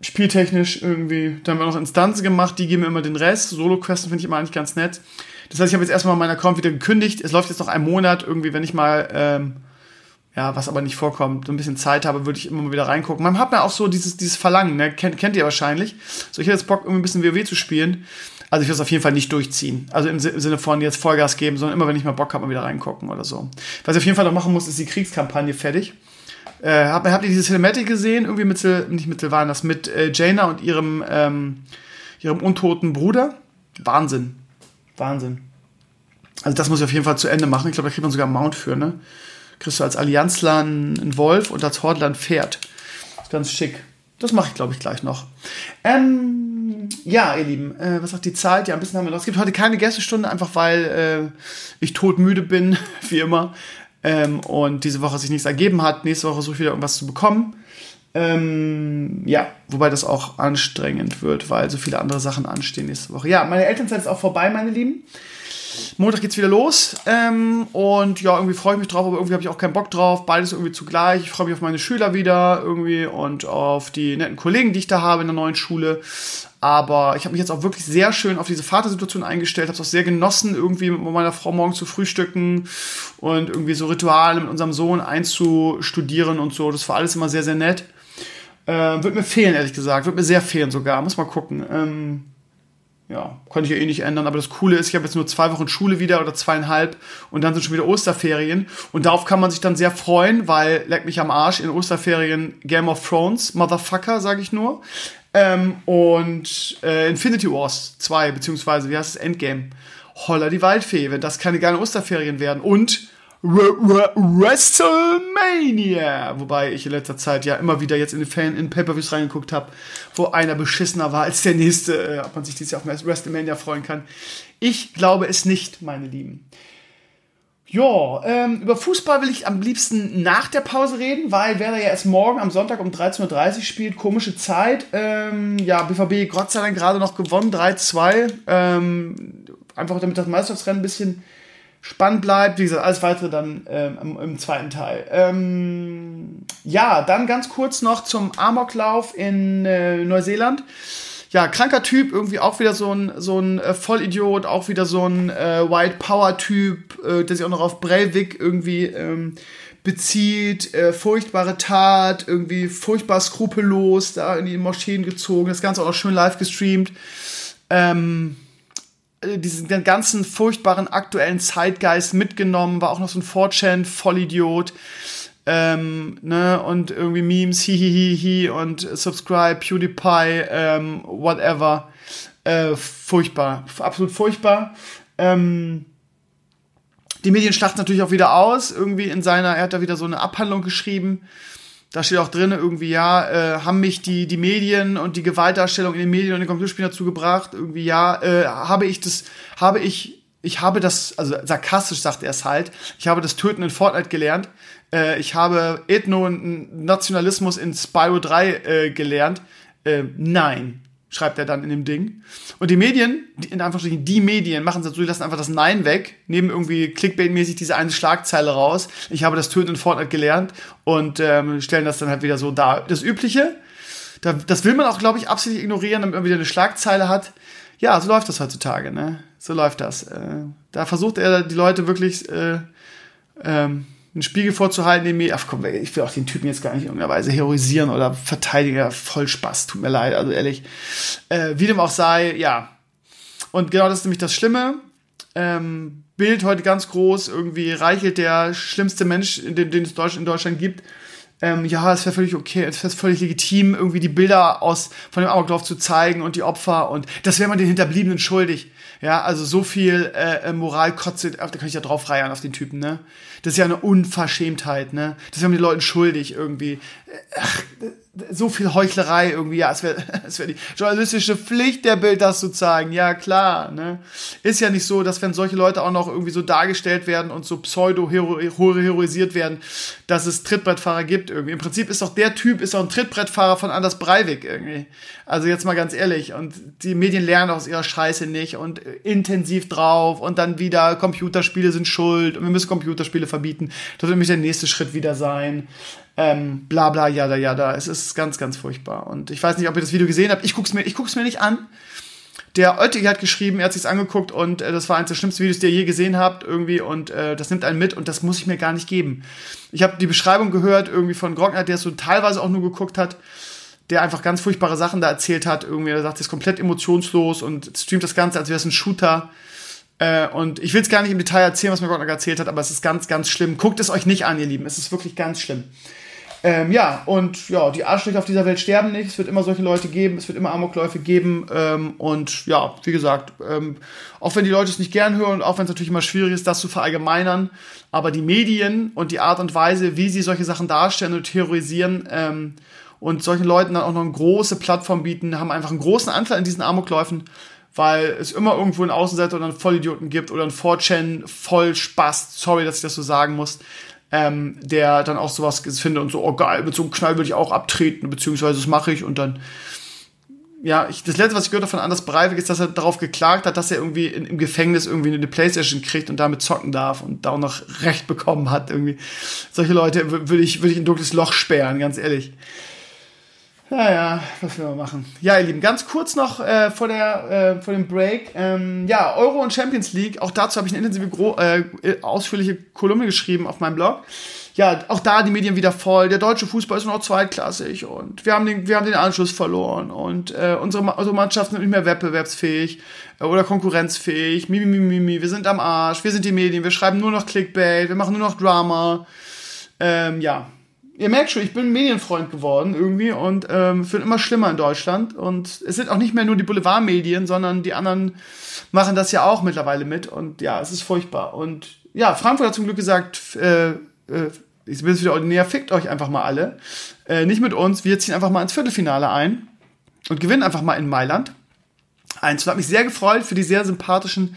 spieltechnisch irgendwie. Dann haben wir noch Instanzen gemacht, die geben mir immer den Rest. Solo-Questen finde ich immer eigentlich ganz nett. Das heißt, ich habe jetzt erstmal meinen Account wieder gekündigt. Es läuft jetzt noch einen Monat irgendwie, wenn ich mal, ähm, ja, was aber nicht vorkommt, so ein bisschen Zeit habe, würde ich immer mal wieder reingucken. Man hat ja auch so dieses, dieses Verlangen, ne? Kennt, kennt ihr wahrscheinlich. So, ich hätte jetzt Bock, irgendwie ein bisschen WoW zu spielen. Also ich will es auf jeden Fall nicht durchziehen. Also im, Sinne von jetzt Vollgas geben, sondern immer, wenn ich mal Bock habe, mal wieder reingucken oder so. Was ich auf jeden Fall noch machen muss, ist die Kriegskampagne fertig. Äh, habt, habt ihr diese Cinematic gesehen? Irgendwie mit, nicht mit Sylvain, das mit äh, Jaina und ihrem, ähm, ihrem untoten Bruder? Wahnsinn. Wahnsinn. Also das muss ich auf jeden Fall zu Ende machen. Ich glaube, da kriegt man sogar einen Mount für, ne? Kriegst du als Allianzler einen Wolf und als Hordler ein Pferd. Ganz schick. Das mache ich, glaube ich, gleich noch. Ähm, ja, ihr Lieben, äh, was sagt die Zeit? Ja, ein bisschen haben wir noch. Es gibt heute keine Gästestunde, einfach weil äh, ich todmüde bin, wie immer ähm, und diese Woche sich nichts ergeben hat. Nächste Woche suche ich wieder irgendwas zu bekommen. Ähm, ja, wobei das auch anstrengend wird, weil so viele andere Sachen anstehen nächste Woche. Ja, meine Elternzeit ist auch vorbei, meine Lieben. Montag geht's wieder los. Ähm, und ja, irgendwie freue ich mich drauf, aber irgendwie habe ich auch keinen Bock drauf. Beides irgendwie zugleich. Ich freue mich auf meine Schüler wieder irgendwie und auf die netten Kollegen, die ich da habe in der neuen Schule. Aber ich habe mich jetzt auch wirklich sehr schön auf diese Vatersituation eingestellt, habe es auch sehr genossen, irgendwie mit meiner Frau morgen zu frühstücken und irgendwie so Rituale mit unserem Sohn einzustudieren und so. Das war alles immer sehr, sehr nett. Äh, wird mir fehlen, ehrlich gesagt. Wird mir sehr fehlen sogar. Muss mal gucken. Ähm, ja, konnte ich ja eh nicht ändern. Aber das Coole ist, ich habe jetzt nur zwei Wochen Schule wieder oder zweieinhalb und dann sind schon wieder Osterferien. Und darauf kann man sich dann sehr freuen, weil, leck mich am Arsch, in Osterferien Game of Thrones, Motherfucker, sage ich nur. Ähm, und äh, Infinity Wars 2, beziehungsweise wie heißt es, Endgame. Holla die Waldfee, wenn das keine geilen Osterferien werden. Und WrestleMania, wobei ich in letzter Zeit ja immer wieder jetzt in den Fan in Pay-per-Views reingeguckt habe, wo einer beschissener war als der nächste, äh, ob man sich dieses Jahr auf WrestleMania freuen kann. Ich glaube es nicht, meine Lieben. Ja, ähm, über Fußball will ich am liebsten nach der Pause reden, weil wer da ja erst morgen am Sonntag um 13.30 Uhr spielt, komische Zeit. Ähm, ja, BVB Gott sei Dank gerade noch gewonnen, 3-2. Ähm, einfach damit das Meisterschaftsrennen ein bisschen spannend bleibt. Wie gesagt, alles weitere dann ähm, im, im, zweiten Teil. Ähm, ja, dann ganz kurz noch zum Amoklauf in äh, Neuseeland ja, kranker Typ, irgendwie auch wieder so ein, so ein äh, Vollidiot, auch wieder so ein äh, White Power Typ, äh, der sich auch noch auf Breivik irgendwie ähm, bezieht, äh, furchtbare Tat, irgendwie furchtbar skrupellos, da in die Moscheen gezogen, das Ganze auch noch schön live gestreamt. Ähm, äh, diesen ganzen furchtbaren aktuellen Zeitgeist mitgenommen, war auch noch so ein 4chan Vollidiot. Ähm, ne, und irgendwie Memes, hihihihi und subscribe, PewDiePie, ähm, whatever. Äh, furchtbar, absolut furchtbar. Ähm, die Medien schlachten natürlich auch wieder aus. Irgendwie in seiner, er hat da wieder so eine Abhandlung geschrieben. Da steht auch drin, irgendwie, ja, äh, haben mich die, die Medien und die Gewaltdarstellung in den Medien und den Computerspielen dazu gebracht. Irgendwie, ja, äh, habe ich das, habe ich, ich habe das, also sarkastisch sagt er es halt, ich habe das Töten in Fortnite gelernt äh, ich habe Ethno-Nationalismus in Spyro 3 äh, gelernt. Äh, nein, schreibt er dann in dem Ding. Und die Medien, die, in Anführungsstrichen die Medien, machen es so, die lassen einfach das Nein weg, nehmen irgendwie Clickbait-mäßig diese eine Schlagzeile raus. Ich habe das Töten in Fortnite gelernt und ähm, stellen das dann halt wieder so dar. Das Übliche, da, das will man auch, glaube ich, absichtlich ignorieren, damit man wieder eine Schlagzeile hat. Ja, so läuft das heutzutage, ne? So läuft das. Äh, da versucht er die Leute wirklich äh, ähm, einen Spiegel vorzuhalten, den mir, ach komm, ich will auch den Typen jetzt gar nicht in irgendeiner Weise heroisieren oder verteidigen, voll Spaß, tut mir leid, also ehrlich. Äh, wie dem auch sei, ja. Und genau das ist nämlich das Schlimme. Ähm, Bild heute ganz groß, irgendwie reichelt der schlimmste Mensch, den, den es in Deutschland gibt. Ähm, ja, es wäre völlig okay, es wäre völlig legitim, irgendwie die Bilder aus von dem Amoklauf zu zeigen und die Opfer und das wäre man den Hinterbliebenen schuldig. Ja, also so viel äh, äh Moralkotze, da kann ich ja drauf reiern auf den Typen, ne? Das ist ja eine Unverschämtheit, ne? Das wäre man den Leuten schuldig irgendwie. Ach, so viel Heuchlerei irgendwie, ja, es wäre es wär die journalistische Pflicht der Bild, das zu zeigen, ja klar, ne? Ist ja nicht so, dass wenn solche Leute auch noch irgendwie so dargestellt werden und so pseudo-heroisiert werden, dass es Trittbrettfahrer gibt irgendwie. Im Prinzip ist doch der Typ, ist doch ein Trittbrettfahrer von Anders Breivik irgendwie. Also jetzt mal ganz ehrlich, und die Medien lernen aus ihrer Scheiße nicht und intensiv drauf und dann wieder Computerspiele sind schuld und wir müssen Computerspiele verbieten. Das wird nämlich der nächste Schritt wieder sein ähm, bla bla, jada jada. Es ist ganz, ganz furchtbar. Und ich weiß nicht, ob ihr das Video gesehen habt. Ich guck's mir, ich guck's mir nicht an. Der Oettinger hat geschrieben, er hat sich's angeguckt und äh, das war eines der schlimmsten Videos, die ihr je gesehen habt irgendwie und äh, das nimmt einen mit und das muss ich mir gar nicht geben. Ich habe die Beschreibung gehört irgendwie von Grockner, der es so teilweise auch nur geguckt hat, der einfach ganz furchtbare Sachen da erzählt hat. Irgendwie, er sagt, ist komplett emotionslos und streamt das Ganze, als wäre es ein Shooter. Äh, und ich will es gar nicht im Detail erzählen, was mir Grockner erzählt hat, aber es ist ganz, ganz schlimm. Guckt es euch nicht an, ihr Lieben. Es ist wirklich ganz schlimm. Ähm, ja, und ja, die Arschlöcher auf dieser Welt sterben nicht. Es wird immer solche Leute geben, es wird immer Amokläufe geben. Ähm, und ja, wie gesagt, ähm, auch wenn die Leute es nicht gern hören und auch wenn es natürlich immer schwierig ist, das zu verallgemeinern, aber die Medien und die Art und Weise, wie sie solche Sachen darstellen und terrorisieren, ähm, und solchen Leuten dann auch noch eine große Plattform bieten, haben einfach einen großen Anteil an diesen Amokläufen, weil es immer irgendwo einen Außenseiter oder einen Vollidioten gibt oder einen 4chan voll Spaß, sorry, dass ich das so sagen muss, ähm, der dann auch sowas findet und so, oh geil, mit so einem Knall würde ich auch abtreten, beziehungsweise das mache ich und dann ja, ich, das letzte, was ich gehört habe von Anders Breivik, ist, dass er darauf geklagt hat, dass er irgendwie in, im Gefängnis irgendwie eine Playstation kriegt und damit zocken darf und da auch noch Recht bekommen hat. Irgendwie solche Leute würde ich, würde ich in ein dunkles Loch sperren, ganz ehrlich. Naja, was will man machen? Ja, ihr Lieben, ganz kurz noch äh, vor, der, äh, vor dem Break. Ähm, ja, Euro und Champions League. Auch dazu habe ich eine intensive, äh, ausführliche Kolumne geschrieben auf meinem Blog. Ja, auch da die Medien wieder voll. Der deutsche Fußball ist noch zweitklassig und wir haben den, wir haben den Anschluss verloren und äh, unsere, unsere Mannschaften sind nicht mehr wettbewerbsfähig äh, oder konkurrenzfähig. Mimi, mimi, mimi, wir sind am Arsch. Wir sind die Medien. Wir schreiben nur noch Clickbait. Wir machen nur noch Drama. Ähm, ja, ihr merkt schon, ich bin Medienfreund geworden irgendwie und ähm, wird immer schlimmer in Deutschland. Und es sind auch nicht mehr nur die Boulevardmedien, sondern die anderen machen das ja auch mittlerweile mit. Und ja, es ist furchtbar. Und ja, Frankfurt hat zum Glück gesagt, äh, äh, ich bin jetzt wieder ordinär, fickt euch einfach mal alle. Äh, nicht mit uns, wir ziehen einfach mal ins Viertelfinale ein und gewinnen einfach mal in Mailand. Eins, hat mich sehr gefreut für die sehr sympathischen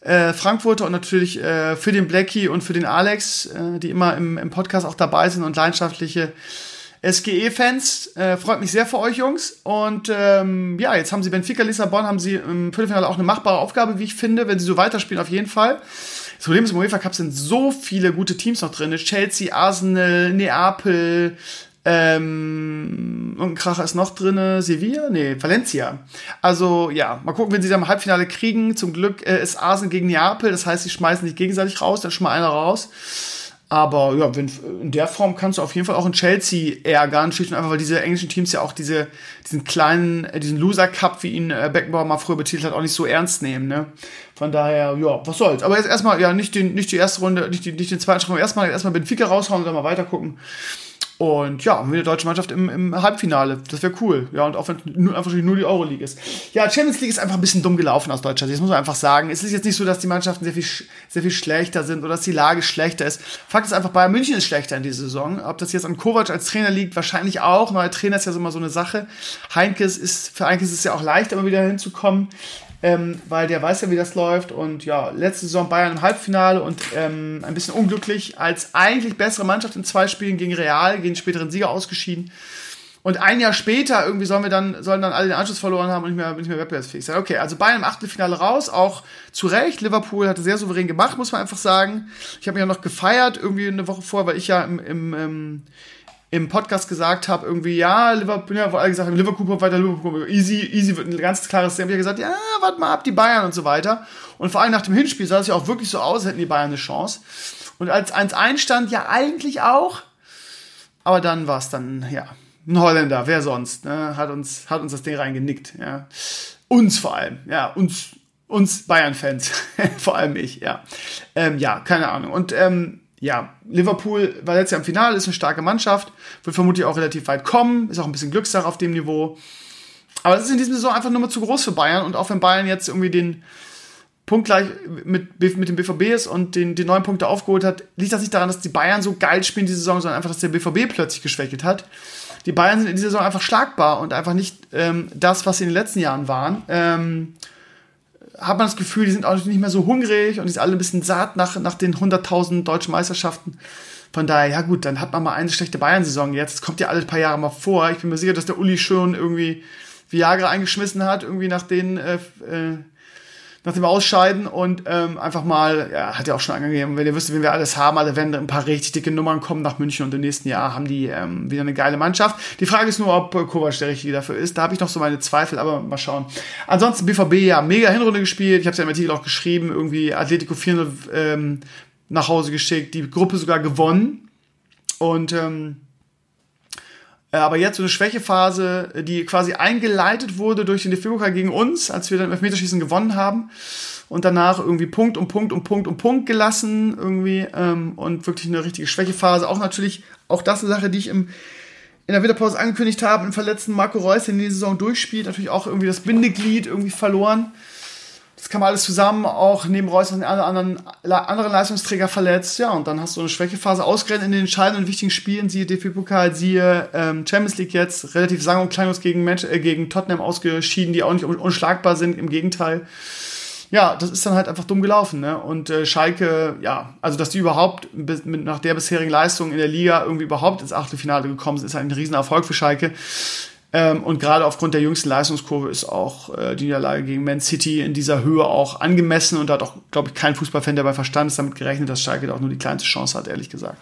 äh, Frankfurter und natürlich äh, für den Blackie und für den Alex, äh, die immer im, im Podcast auch dabei sind und leidenschaftliche SGE-Fans. Äh, freut mich sehr für euch, Jungs. Und ähm, ja, jetzt haben sie Benfica Lissabon, haben sie im Viertelfinale auch eine machbare Aufgabe, wie ich finde, wenn sie so weiterspielen, auf jeden Fall. Das Problem ist, im UEFA Cup sind so viele gute Teams noch drin. Chelsea, Arsenal, Neapel, ähm, und ein Kracher ist noch drinne. Sevilla? Nee, Valencia. Also, ja, mal gucken, wenn sie dann im Halbfinale kriegen. Zum Glück äh, ist Arsenal gegen Neapel. Das heißt, sie schmeißen sich gegenseitig raus. Dann schon mal einer raus. Aber ja, wenn, in der Form kannst du auf jeden Fall auch in Chelsea ärgern, schlicht und einfach, weil diese englischen Teams ja auch diese, diesen kleinen, äh, diesen Loser Cup, wie ihn äh, Beckenbauer mal früher betitelt hat, auch nicht so ernst nehmen, ne? Von daher, ja, was soll's. Aber jetzt erstmal, ja, nicht, den, nicht die erste Runde, nicht, die, nicht den zweiten Schritt, erstmal, erstmal Benfica raushauen und dann mal weiter gucken. Und ja, wir eine deutsche Mannschaft im, im Halbfinale. Das wäre cool. Ja, und auch wenn nur, einfach nur die Euroleague ist. Ja, Champions League ist einfach ein bisschen dumm gelaufen aus Deutschland. Das muss man einfach sagen. Es ist jetzt nicht so, dass die Mannschaften sehr viel, sehr viel schlechter sind oder dass die Lage schlechter ist. Fakt ist einfach, Bayern München ist schlechter in dieser Saison. Ob das jetzt an Kovac als Trainer liegt, wahrscheinlich auch. Neuer Trainer ist ja so immer so eine Sache. Heinkes ist, für Heinkes ist es ja auch leicht, immer wieder hinzukommen ähm, weil der weiß ja, wie das läuft. Und ja, letzte Saison Bayern im Halbfinale und ähm, ein bisschen unglücklich als eigentlich bessere Mannschaft in zwei Spielen gegen Real, gegen späteren Sieger ausgeschieden. Und ein Jahr später irgendwie sollen wir dann, sollen dann alle den Anschluss verloren haben und nicht mehr, nicht mehr wettbewerbsfähig sein. Okay, also Bayern im Achtelfinale raus, auch zu Recht. Liverpool hatte sehr souverän gemacht, muss man einfach sagen. Ich habe mich ja noch gefeiert, irgendwie eine Woche vor, weil ich ja im, im, im im Podcast gesagt habe, irgendwie, ja, Liverpool, ja, wo alle gesagt haben, Liverpool weiter, Liverpool, easy, easy wird ein ganz klares Thema. Ich gesagt, ja, warte mal ab, die Bayern und so weiter. Und vor allem nach dem Hinspiel sah es ja auch wirklich so aus, hätten die Bayern eine Chance. Und als 1-1 stand, ja, eigentlich auch. Aber dann war es dann, ja, ein Holländer, wer sonst, ne, hat uns, hat uns das Ding reingenickt, ja. Uns vor allem, ja, uns uns Bayern-Fans, vor allem ich, ja. Ähm, ja, keine Ahnung. Und ähm, ja, Liverpool war letztes Jahr im Finale, ist eine starke Mannschaft, wird vermutlich auch relativ weit kommen, ist auch ein bisschen Glückssache auf dem Niveau. Aber es ist in diesem Saison einfach nur mal zu groß für Bayern und auch wenn Bayern jetzt irgendwie den Punkt gleich mit, mit dem BVB ist und den, die neun Punkte aufgeholt hat, liegt das nicht daran, dass die Bayern so geil spielen diese Saison, sondern einfach, dass der BVB plötzlich geschwächelt hat. Die Bayern sind in dieser Saison einfach schlagbar und einfach nicht ähm, das, was sie in den letzten Jahren waren. Ähm, hat man das Gefühl, die sind auch nicht mehr so hungrig und die sind alle ein bisschen satt nach, nach den 100.000 deutschen Meisterschaften. Von daher, ja gut, dann hat man mal eine schlechte Bayern-Saison jetzt. Das kommt ja alle paar Jahre mal vor. Ich bin mir sicher, dass der Uli schon irgendwie Viagra eingeschmissen hat, irgendwie nach den äh, äh, nach dem Ausscheiden und ähm, einfach mal, ja, hat ja auch schon angegeben, wenn ihr wisst, wen wir alles haben, also wenn ein paar richtig dicke Nummern kommen nach München und im nächsten Jahr haben die ähm, wieder eine geile Mannschaft. Die Frage ist nur, ob äh, Kovac der richtige dafür ist. Da habe ich noch so meine Zweifel, aber mal schauen. Ansonsten BVB, ja, mega Hinrunde gespielt. Ich habe es ja im Artikel auch geschrieben, irgendwie Atletico 400 ähm, nach Hause geschickt, die Gruppe sogar gewonnen und ähm, äh, aber jetzt so eine Schwächephase, die quasi eingeleitet wurde durch den DFB-Pokal gegen uns, als wir dann im Elfmeterschießen gewonnen haben. Und danach irgendwie Punkt um Punkt um Punkt um Punkt gelassen irgendwie. Ähm, und wirklich eine richtige Schwächephase. Auch natürlich, auch das eine Sache, die ich im, in der Winterpause angekündigt habe, im verletzten Marco Reus, der in die Saison durchspielt, natürlich auch irgendwie das Bindeglied irgendwie verloren. Das kam alles zusammen, auch neben Reus und anderen, anderen Leistungsträger verletzt. Ja, und dann hast du eine Schwächephase ausgerennt in den entscheidenden und wichtigen Spielen, siehe DFB-Pokal, siehe ähm, Champions League jetzt, relativ sang- und kleinlos gegen, Match, äh, gegen Tottenham ausgeschieden, die auch nicht unschlagbar sind, im Gegenteil. Ja, das ist dann halt einfach dumm gelaufen. Ne? Und äh, Schalke, ja, also dass die überhaupt mit, nach der bisherigen Leistung in der Liga irgendwie überhaupt ins Achtelfinale gekommen sind, ist ein Riesenerfolg für Schalke. Ähm, und gerade aufgrund der jüngsten Leistungskurve ist auch äh, die Niederlage gegen Man City in dieser Höhe auch angemessen und da hat auch, glaube ich, kein Fußballfan, der bei Verstand ist, damit gerechnet, dass Schalke da auch nur die kleinste Chance hat, ehrlich gesagt.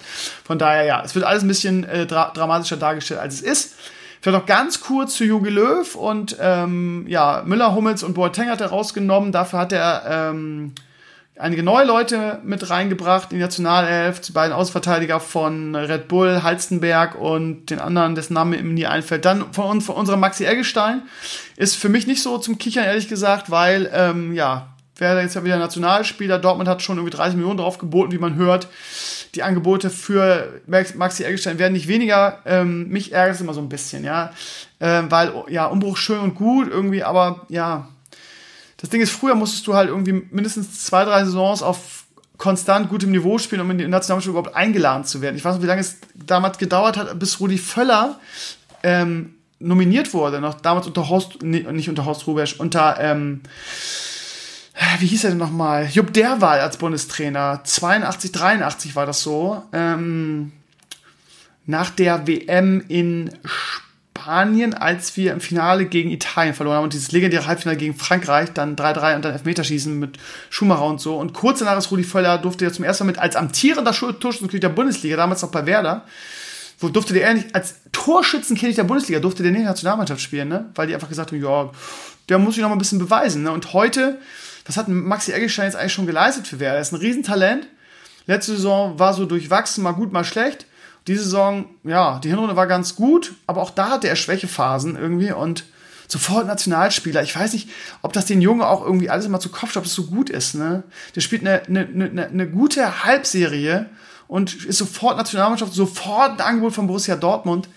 Von daher, ja, es wird alles ein bisschen äh, dra dramatischer dargestellt, als es ist. Vielleicht noch ganz kurz zu Jogi Löw und ähm, ja, Müller, Hummels und Boateng hat er rausgenommen. Dafür hat er ähm, einige neue Leute mit reingebracht in die Nationalelf, die beiden Ausverteidiger von Red Bull, Halstenberg und den anderen, dessen Name ihm nie einfällt. Dann von, uns, von unserem Maxi Eggestein ist für mich nicht so zum Kichern, ehrlich gesagt, weil, ähm, ja, wäre jetzt ja wieder Nationalspieler. Dortmund hat schon irgendwie 30 Millionen drauf geboten, wie man hört. Die Angebote für Maxi Eggestein werden nicht weniger. Ähm, mich ärgert es immer so ein bisschen, ja. Ähm, weil, ja, Umbruch schön und gut irgendwie, aber ja, das Ding ist, früher musstest du halt irgendwie mindestens zwei, drei Saisons auf konstant gutem Niveau spielen, um in die Nationalmannschaft überhaupt eingeladen zu werden. Ich weiß nicht, wie lange es damals gedauert hat, bis Rudi Völler ähm, nominiert wurde, noch damals unter Horst, nee, nicht unter Horst Rubesch, unter, ähm, wie hieß er denn nochmal? Jupp Derwahl als Bundestrainer. 82, 83 war das so. Ähm, nach der WM in Spanien Spanien, als wir im Finale gegen Italien verloren haben und dieses legendäre Halbfinale gegen Frankreich, dann 3-3 und dann Elfmeterschießen mit Schumacher und so. Und kurz danach ist Rudi Völler, durfte er zum ersten Mal mit als amtierender Torschützenkönig der Bundesliga, damals noch bei Werder, wo durfte der nicht, als Torschützenkönig der Bundesliga durfte der nicht in der Nationalmannschaft spielen, ne? Weil die einfach gesagt haben, ja, der muss sich noch mal ein bisschen beweisen, ne? Und heute, was hat Maxi Eggestein jetzt eigentlich schon geleistet für Werder? Er ist ein Riesentalent. Letzte Saison war so durchwachsen, mal gut, mal schlecht. Diese Saison, ja, die Hinrunde war ganz gut, aber auch da hatte er Schwächephasen irgendwie und sofort Nationalspieler. Ich weiß nicht, ob das den Jungen auch irgendwie alles immer zu Kopf steht, ob das so gut ist. Ne? Der spielt eine, eine, eine, eine gute Halbserie und ist sofort Nationalmannschaft, sofort ein Angebot von Borussia Dortmund.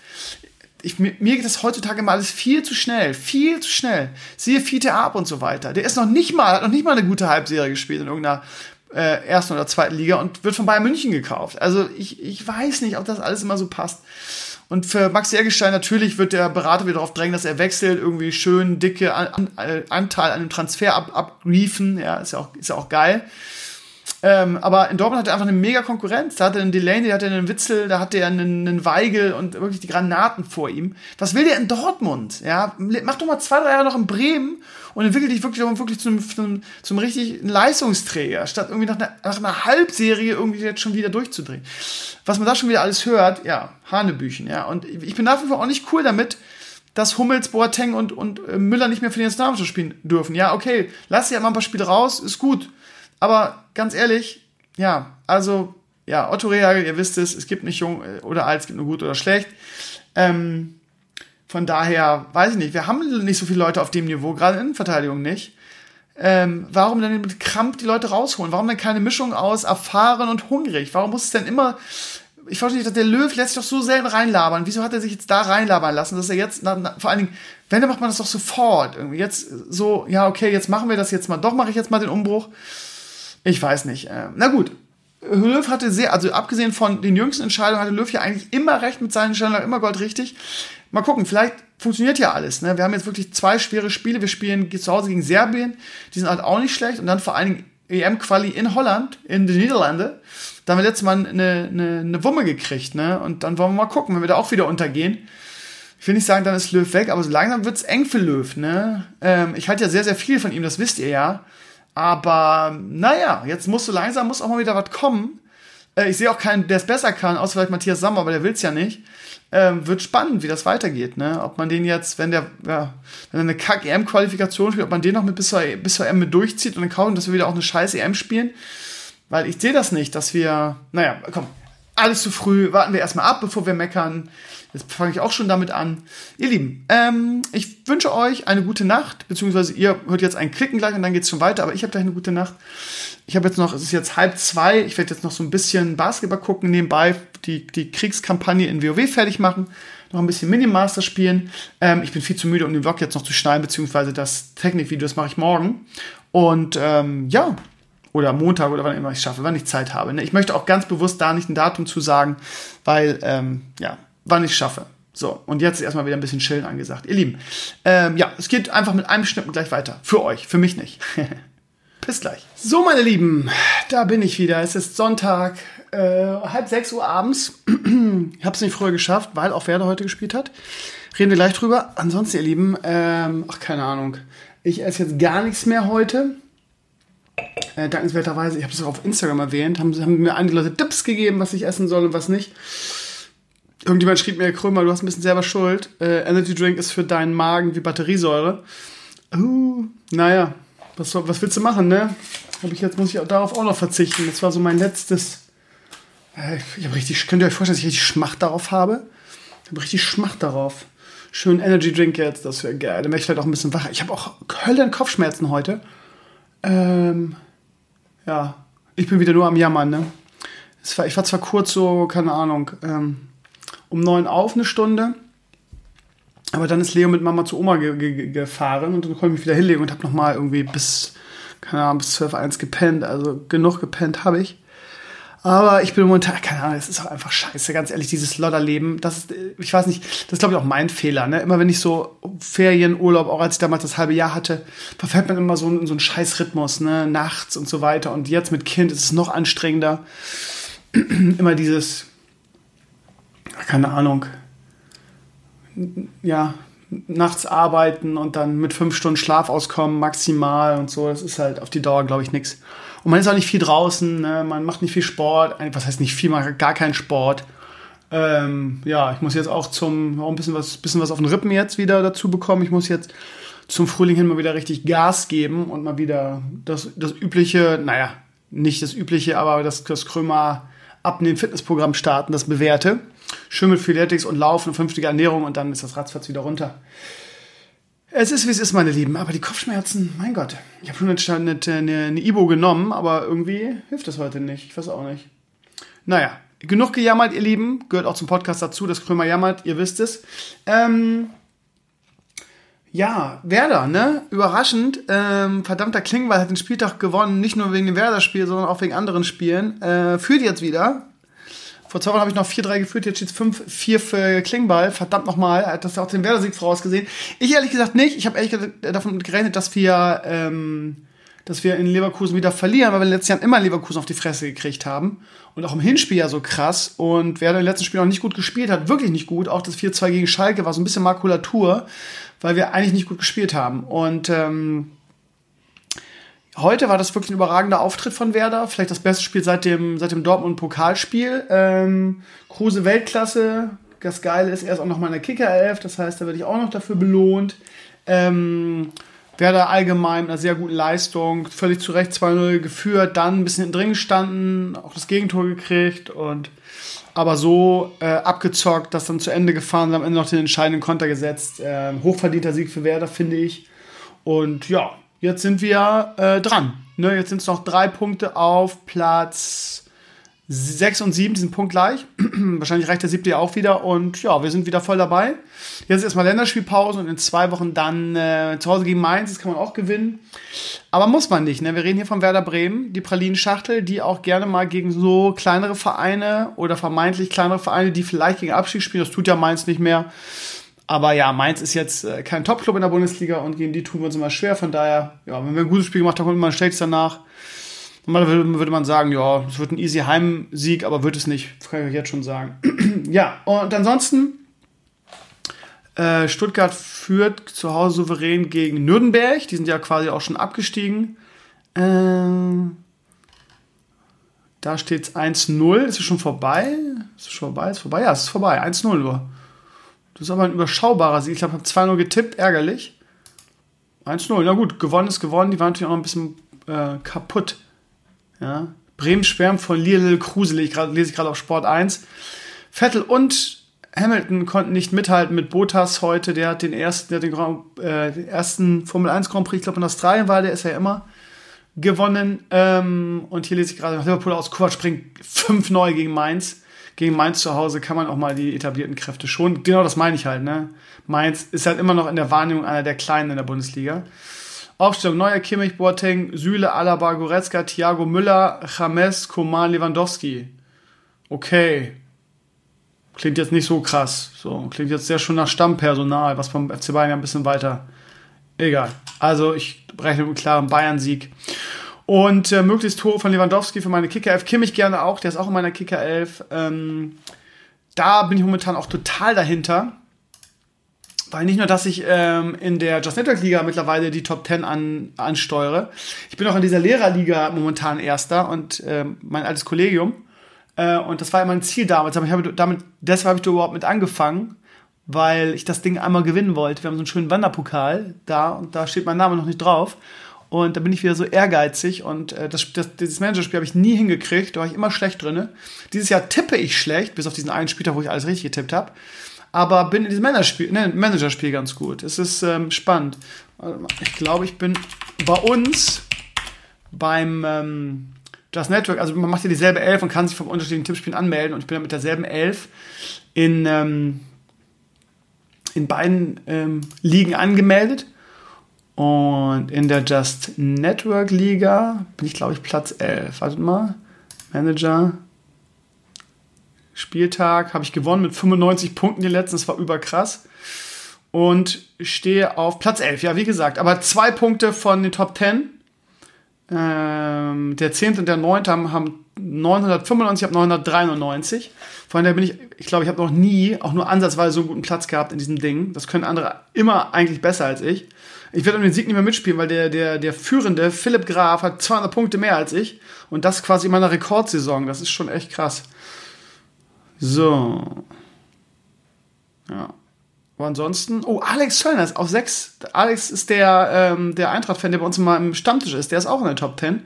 Ich, mir, mir geht das heutzutage mal alles viel zu schnell, viel zu schnell. Siehe Fiete Ab und so weiter. Der ist noch nicht mal, hat noch nicht mal eine gute Halbserie gespielt in irgendeiner äh, ersten oder zweiten Liga und wird von Bayern München gekauft. Also ich, ich weiß nicht, ob das alles immer so passt. Und für Max Eggestein natürlich wird der Berater wieder darauf drängen, dass er wechselt, irgendwie schön dicke an, an, äh, Anteil an dem Transfer ab, abgriefen. Ja, ist ja auch, ist ja auch geil. Ähm, aber in Dortmund hat er einfach eine mega Konkurrenz. Da hat er einen Delaney, da hat er einen Witzel, da hat er einen, einen Weigel und wirklich die Granaten vor ihm. Was will der in Dortmund? Ja, mach doch mal zwei, drei Jahre noch in Bremen und entwickle dich wirklich, wirklich zum, zum, zum richtigen Leistungsträger, statt irgendwie nach einer, nach einer Halbserie irgendwie jetzt schon wieder durchzudrehen. Was man da schon wieder alles hört, ja, Hanebüchen, ja. Und ich bin nach wie vor auch nicht cool damit, dass Hummels, Boateng und, und äh, Müller nicht mehr für die Nationalmannschaft spielen dürfen. Ja, okay, lass ja mal ein paar Spiele raus, ist gut. Aber ganz ehrlich, ja, also, ja, Otto Rehagel, ihr wisst es, es gibt nicht jung äh, oder alt, es gibt nur gut oder schlecht. Ähm, von daher, weiß ich nicht, wir haben nicht so viele Leute auf dem Niveau, gerade in Innenverteidigung nicht. Ähm, warum denn mit Kramp die Leute rausholen? Warum denn keine Mischung aus erfahren und hungrig? Warum muss es denn immer ich verstehe nicht, der Löw lässt sich doch so selten reinlabern. Wieso hat er sich jetzt da reinlabern lassen, dass er jetzt, na, na, vor allen Dingen, wenn, dann macht man das doch sofort. Irgendwie jetzt so, ja, okay, jetzt machen wir das jetzt mal. Doch mache ich jetzt mal den Umbruch. Ich weiß nicht. Äh, na gut. Löw hatte sehr, also abgesehen von den jüngsten Entscheidungen, hatte Löw ja eigentlich immer recht mit seinen Entscheidungen, immer Gold richtig. Mal gucken, vielleicht funktioniert ja alles. Ne? Wir haben jetzt wirklich zwei schwere Spiele. Wir spielen zu Hause gegen Serbien. Die sind halt auch nicht schlecht. Und dann vor allen Dingen EM-Quali in Holland, in den Niederlanden. Da haben wir letztes Mal eine, eine, eine Wumme gekriegt, ne? Und dann wollen wir mal gucken, wenn wir da auch wieder untergehen. Ich will nicht sagen, dann ist Löw weg, aber so langsam wird's eng für Löw, ne? Ähm, ich halte ja sehr, sehr viel von ihm, das wisst ihr ja. Aber naja, jetzt muss so langsam muss auch mal wieder was kommen. Äh, ich sehe auch keinen, der es besser kann, außer vielleicht Matthias Sammer, aber der will's ja nicht. Ähm, wird spannend, wie das weitergeht, ne? Ob man den jetzt, wenn der, ja, wenn er eine Kack-EM-Qualifikation spielt, ob man den noch mit bis zur, bis zur EM mit durchzieht und dann kaufen, dass wir wieder auch eine scheiß EM spielen. Weil ich sehe das nicht, dass wir, naja, komm, alles zu früh, warten wir erstmal ab, bevor wir meckern. Jetzt fange ich auch schon damit an. Ihr Lieben, ähm, ich wünsche euch eine gute Nacht, beziehungsweise ihr hört jetzt ein Klicken gleich und dann geht es schon weiter, aber ich habe gleich eine gute Nacht. Ich habe jetzt noch, es ist jetzt halb zwei, ich werde jetzt noch so ein bisschen Basketball gucken, nebenbei die, die Kriegskampagne in WoW fertig machen, noch ein bisschen Minimaster spielen. Ähm, ich bin viel zu müde, um den Vlog jetzt noch zu schneiden, beziehungsweise das Technikvideo, das mache ich morgen. Und ähm, ja, oder Montag oder wann immer ich schaffe, wann ich Zeit habe. Ne? Ich möchte auch ganz bewusst da nicht ein Datum zu sagen, weil, ähm, ja, wann ich schaffe. So, und jetzt ist erstmal wieder ein bisschen chillen angesagt. Ihr Lieben, ähm, ja, es geht einfach mit einem Schnippen gleich weiter. Für euch, für mich nicht. Bis gleich. So, meine Lieben, da bin ich wieder. Es ist Sonntag, äh, halb sechs Uhr abends. ich habe es nicht früher geschafft, weil auch Werder heute gespielt hat. Reden wir gleich drüber. Ansonsten, ihr Lieben, ähm, ach, keine Ahnung. Ich esse jetzt gar nichts mehr heute äh, dankenswerterweise, ich habe es auch auf Instagram erwähnt, haben, haben mir einige Leute Tipps gegeben, was ich essen soll und was nicht. Irgendjemand schrieb mir, Krömer, du hast ein bisschen selber Schuld. Äh, Energy Drink ist für deinen Magen wie Batteriesäure. Uh, naja, was, was willst du machen, ne? Hab ich jetzt muss ich darauf auch noch verzichten. Das war so mein letztes. Äh, ich habe richtig, könnt ihr euch vorstellen, dass ich richtig Schmacht darauf habe? Ich habe richtig Schmacht darauf. Schön Energy Drink jetzt, das wäre geil. Dann wäre ich vielleicht auch ein bisschen wacher. Ich habe auch Höllen Kopfschmerzen heute. Ähm, ja, ich bin wieder nur am Jammern, ne? War, ich war zwar kurz so, keine Ahnung, ähm, um neun auf eine Stunde, aber dann ist Leo mit Mama zu Oma ge ge gefahren und dann konnte ich mich wieder hinlegen und habe nochmal irgendwie bis, keine Ahnung, bis 12, 1 gepennt. Also genug gepennt habe ich. Aber ich bin momentan, keine Ahnung, es ist auch einfach scheiße, ganz ehrlich, dieses Lodderleben. Das ist, ich weiß nicht, das ist glaube ich auch mein Fehler. Ne? Immer wenn ich so Ferien, Urlaub, auch als ich damals das halbe Jahr hatte, verfällt man immer so in so einen Scheißrhythmus, ne? nachts und so weiter. Und jetzt mit Kind ist es noch anstrengender. immer dieses, keine Ahnung, ja, nachts arbeiten und dann mit fünf Stunden Schlaf auskommen, maximal und so. Das ist halt auf die Dauer, glaube ich, nichts. Und man ist auch nicht viel draußen, ne? man macht nicht viel Sport. Was heißt nicht viel, man hat gar keinen Sport. Ähm, ja, ich muss jetzt auch zum, auch ein bisschen was, bisschen was auf den Rippen jetzt wieder dazu bekommen. Ich muss jetzt zum Frühling hin mal wieder richtig Gas geben und mal wieder das, das übliche, naja, nicht das übliche, aber das, das Krömer Abnehmen Fitnessprogramm starten, das bewährte. Schön mit Freeletics und Laufen und vernünftige Ernährung und dann ist das ratzfatz wieder runter. Es ist, wie es ist, meine Lieben. Aber die Kopfschmerzen, mein Gott. Ich habe schon eine, eine, eine Ibo genommen, aber irgendwie hilft das heute nicht. Ich weiß auch nicht. Naja, genug gejammert, ihr Lieben. Gehört auch zum Podcast dazu, dass Krömer jammert. Ihr wisst es. Ähm, ja, Werder, ne? Überraschend. Ähm, verdammter Klingbeil hat den Spieltag gewonnen. Nicht nur wegen dem Werder-Spiel, sondern auch wegen anderen Spielen. Äh, führt jetzt wieder. Vor zwei Wochen habe ich noch 4-3 geführt, jetzt steht es 5-4 für Klingbeil. Verdammt nochmal, hat das ja auch den Werder-Sieg vorausgesehen. Ich ehrlich gesagt nicht. Ich habe ehrlich gesagt davon gerechnet, dass wir, ähm, dass wir in Leverkusen wieder verlieren, weil wir in den letzten Jahren immer Leverkusen auf die Fresse gekriegt haben. Und auch im Hinspiel ja so krass. Und Werder im letzten Spiel noch nicht gut gespielt hat, wirklich nicht gut. Auch das 4-2 gegen Schalke war so ein bisschen Makulatur, weil wir eigentlich nicht gut gespielt haben. Und ähm, heute war das wirklich ein überragender Auftritt von Werder. Vielleicht das beste Spiel seit dem, seit dem Dortmund-Pokalspiel. Ähm, Kruse Weltklasse. Das Geile ist, er ist auch noch mal in der Kicker-Elf. Das heißt, da werde ich auch noch dafür belohnt. Ähm, Werder allgemein einer sehr guten Leistung. Völlig zu Recht 2-0 geführt. Dann ein bisschen drin gestanden. Auch das Gegentor gekriegt. Und aber so äh, abgezockt, das dann zu Ende gefahren am Ende noch den entscheidenden Konter gesetzt. Äh, hochverdienter Sieg für Werder, finde ich. Und ja, jetzt sind wir äh, dran. Ne, jetzt sind es noch drei Punkte auf Platz 6 und 7, diesen Punkt gleich. Wahrscheinlich reicht der siebte ja auch wieder. Und ja, wir sind wieder voll dabei. Jetzt erstmal Länderspielpause und in zwei Wochen dann äh, zu Hause gegen Mainz. Das kann man auch gewinnen. Aber muss man nicht. Ne? Wir reden hier von Werder Bremen, die Pralinenschachtel, die auch gerne mal gegen so kleinere Vereine oder vermeintlich kleinere Vereine, die vielleicht gegen Abstieg spielen, das tut ja Mainz nicht mehr. Aber ja, Mainz ist jetzt äh, kein Top-Club in der Bundesliga und gegen die tun wir uns immer schwer. Von daher, ja, wenn wir ein gutes Spiel gemacht haben, kommt immer ein schlechtes danach. Normalerweise würde man sagen, ja, es wird ein easy Heimsieg, aber wird es nicht. Kann ich jetzt schon sagen. ja, und ansonsten, äh, Stuttgart führt zu Hause souverän gegen Nürnberg. Die sind ja quasi auch schon abgestiegen. Ähm, da steht es 1-0. Ist es schon vorbei? Ist es schon vorbei? Ist vorbei? Ja, es ist vorbei. 1-0 nur. Das ist aber ein überschaubarer Sieg. Ich glaube, ich habe 2-0 getippt. Ärgerlich. 1-0. Na gut, gewonnen ist gewonnen. Die waren natürlich auch ein bisschen äh, kaputt. Ja. Bremen schwärmt von Lionel Kruse, lese ich gerade auf Sport 1. Vettel und Hamilton konnten nicht mithalten mit Bottas heute. Der hat den ersten, der den, Grand, äh, den ersten Formel 1 Grand Prix, ich glaube in Australien war, der ist ja immer gewonnen. Ähm, und hier lese ich gerade Liverpool aus Kovac springt 5 neu gegen Mainz. Gegen Mainz zu Hause kann man auch mal die etablierten Kräfte schon. Genau das meine ich halt. Ne? Mainz ist halt immer noch in der Wahrnehmung einer der Kleinen in der Bundesliga. Aufstellung: Neuer Kimmich, Boateng, Süle, Alaba, Goretzka, Thiago Müller, James, Koman, Lewandowski. Okay. Klingt jetzt nicht so krass. So, klingt jetzt sehr schon nach Stammpersonal, was beim FC Bayern ein bisschen weiter. Egal. Also ich rechne mit einem klaren Bayern-Sieg. Und äh, möglichst Tore von Lewandowski für meine Kicker 11. Kimmich gerne auch, der ist auch in meiner Kicker 11. Ähm, da bin ich momentan auch total dahinter. Weil nicht nur, dass ich ähm, in der Just Network Liga mittlerweile die Top 10 an, ansteuere, ich bin auch in dieser Lehrerliga momentan Erster und ähm, mein altes Kollegium. Äh, und das war immer ein Ziel damals. Aber ich habe damit, deshalb habe ich da überhaupt mit angefangen, weil ich das Ding einmal gewinnen wollte. Wir haben so einen schönen Wanderpokal da und da steht mein Name noch nicht drauf. Und da bin ich wieder so ehrgeizig und äh, das, das, dieses Managerspiel habe ich nie hingekriegt, da war ich immer schlecht drin. Dieses Jahr tippe ich schlecht, bis auf diesen einen Spieltag, wo ich alles richtig getippt habe aber bin in diesem Managerspiel, ne, Managerspiel ganz gut. Es ist ähm, spannend. Ich glaube, ich bin bei uns beim ähm, Just Network, also man macht ja dieselbe Elf und kann sich vom unterschiedlichen Tippspielen anmelden und ich bin ja mit derselben Elf in, ähm, in beiden ähm, Ligen angemeldet. Und in der Just Network Liga bin ich, glaube ich, Platz 11. Wartet mal. Manager. Spieltag habe ich gewonnen mit 95 Punkten die letzten, das war überkrass. Und stehe auf Platz 11, ja, wie gesagt, aber zwei Punkte von den Top 10. Ähm, der 10. und der 9. haben, haben 995, ich habe 993. Von daher bin ich, ich glaube, ich habe noch nie auch nur ansatzweise so einen guten Platz gehabt in diesem Ding. Das können andere immer eigentlich besser als ich. Ich werde um den Sieg nicht mehr mitspielen, weil der, der, der führende Philipp Graf hat 200 Punkte mehr als ich. Und das quasi in meiner Rekordsaison. Das ist schon echt krass. So. Ja. Aber ansonsten, oh, Alex Zöllner ist auf 6. Alex ist der, ähm, der Eintracht-Fan, der bei uns mal im Stammtisch ist. Der ist auch in der Top 10.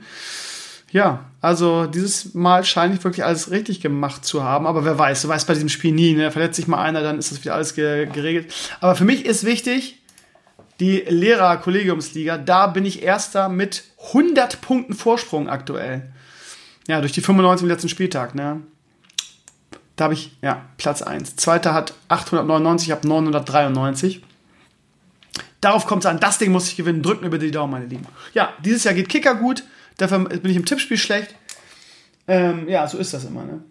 Ja, also dieses Mal scheine ich wirklich alles richtig gemacht zu haben. Aber wer weiß, du weißt bei diesem Spiel nie. Ne? Verletzt sich mal einer, dann ist das wieder alles ge geregelt. Aber für mich ist wichtig, die Lehrer-Kollegiumsliga, da bin ich Erster mit 100 Punkten Vorsprung aktuell. Ja, durch die 95 im letzten Spieltag. Ne? Da habe ich, ja, Platz 1. Zweiter hat 899, ich habe 993. Darauf kommt es an, das Ding muss ich gewinnen. Drückt mir bitte die Daumen, meine Lieben. Ja, dieses Jahr geht Kicker gut. Dafür bin ich im Tippspiel schlecht. Ähm, ja, so ist das immer, ne?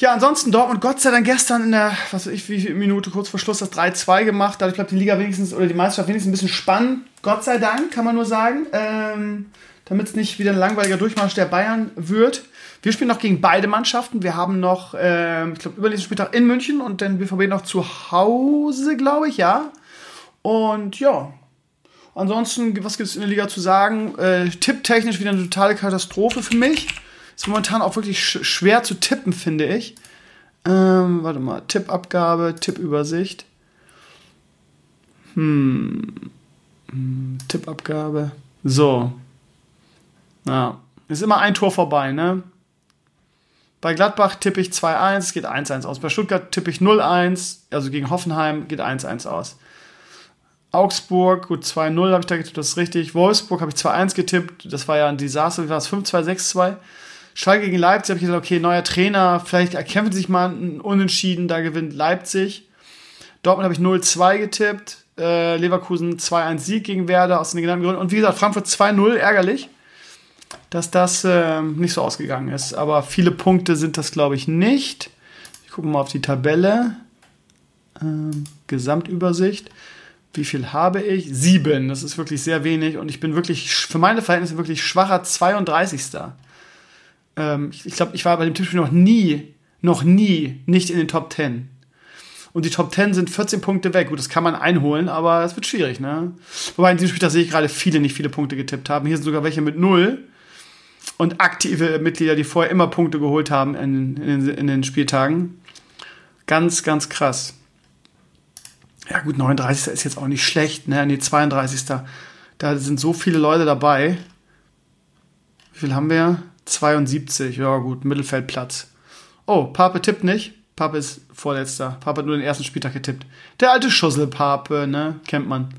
Ja, ansonsten Dortmund Gott sei Dank gestern in der, was weiß ich, wie viele Minute kurz vor Schluss das 3-2 gemacht. Dadurch bleibt die Liga wenigstens oder die Meisterschaft wenigstens ein bisschen spannend. Gott sei Dank, kann man nur sagen. Ähm, Damit es nicht wieder ein langweiliger Durchmarsch der Bayern wird. Wir spielen noch gegen beide Mannschaften. Wir haben noch, äh, ich glaube, übernächsten Spieltag in München und dann BVB noch zu Hause, glaube ich, ja. Und ja, ansonsten, was gibt es in der Liga zu sagen? Äh, Tipptechnisch wieder eine totale Katastrophe für mich. Ist momentan auch wirklich sch schwer zu tippen, finde ich. Ähm, warte mal, Tippabgabe, Tippübersicht. Hm. hm Tippabgabe. So. Ja. Ist immer ein Tor vorbei, ne? Bei Gladbach tippe ich 2-1, geht 1-1 aus. Bei Stuttgart tippe ich 0-1, also gegen Hoffenheim geht 1-1 aus. Augsburg, gut 2-0 habe ich da getippt, das ist richtig. Wolfsburg habe ich 2-1 getippt, das war ja ein Desaster, wie war es? 5-2, 6-2. Schalke gegen Leipzig habe ich gesagt, okay, neuer Trainer, vielleicht erkämpfen sich mal ein Unentschieden, da gewinnt Leipzig. Dortmund habe ich 0-2 getippt, äh, Leverkusen 2-1 Sieg gegen Werder aus den genannten Gründen. Und wie gesagt, Frankfurt 2-0, ärgerlich, dass das äh, nicht so ausgegangen ist. Aber viele Punkte sind das, glaube ich, nicht. Ich gucke mal auf die Tabelle. Ähm, Gesamtübersicht. Wie viel habe ich? Sieben. Das ist wirklich sehr wenig. Und ich bin wirklich, für meine Verhältnisse, wirklich schwacher 32. Ähm, ich, ich glaube, ich war bei dem Tippspiel noch nie, noch nie nicht in den Top 10. Und die Top 10 sind 14 Punkte weg. Gut, das kann man einholen, aber es wird schwierig, ne? Wobei in diesem Spiel, da sehe ich gerade viele nicht viele Punkte getippt haben. Hier sind sogar welche mit null. Und aktive Mitglieder, die vorher immer Punkte geholt haben in, in, in den Spieltagen. Ganz, ganz krass. Ja, gut, 39. ist jetzt auch nicht schlecht, ne? Nee, 32. Da sind so viele Leute dabei. Wie viel haben wir? 72. Ja, gut, Mittelfeldplatz. Oh, Pape tippt nicht. Pape ist vorletzter. Pape hat nur den ersten Spieltag getippt. Der alte Schusselpape, ne? Kennt man.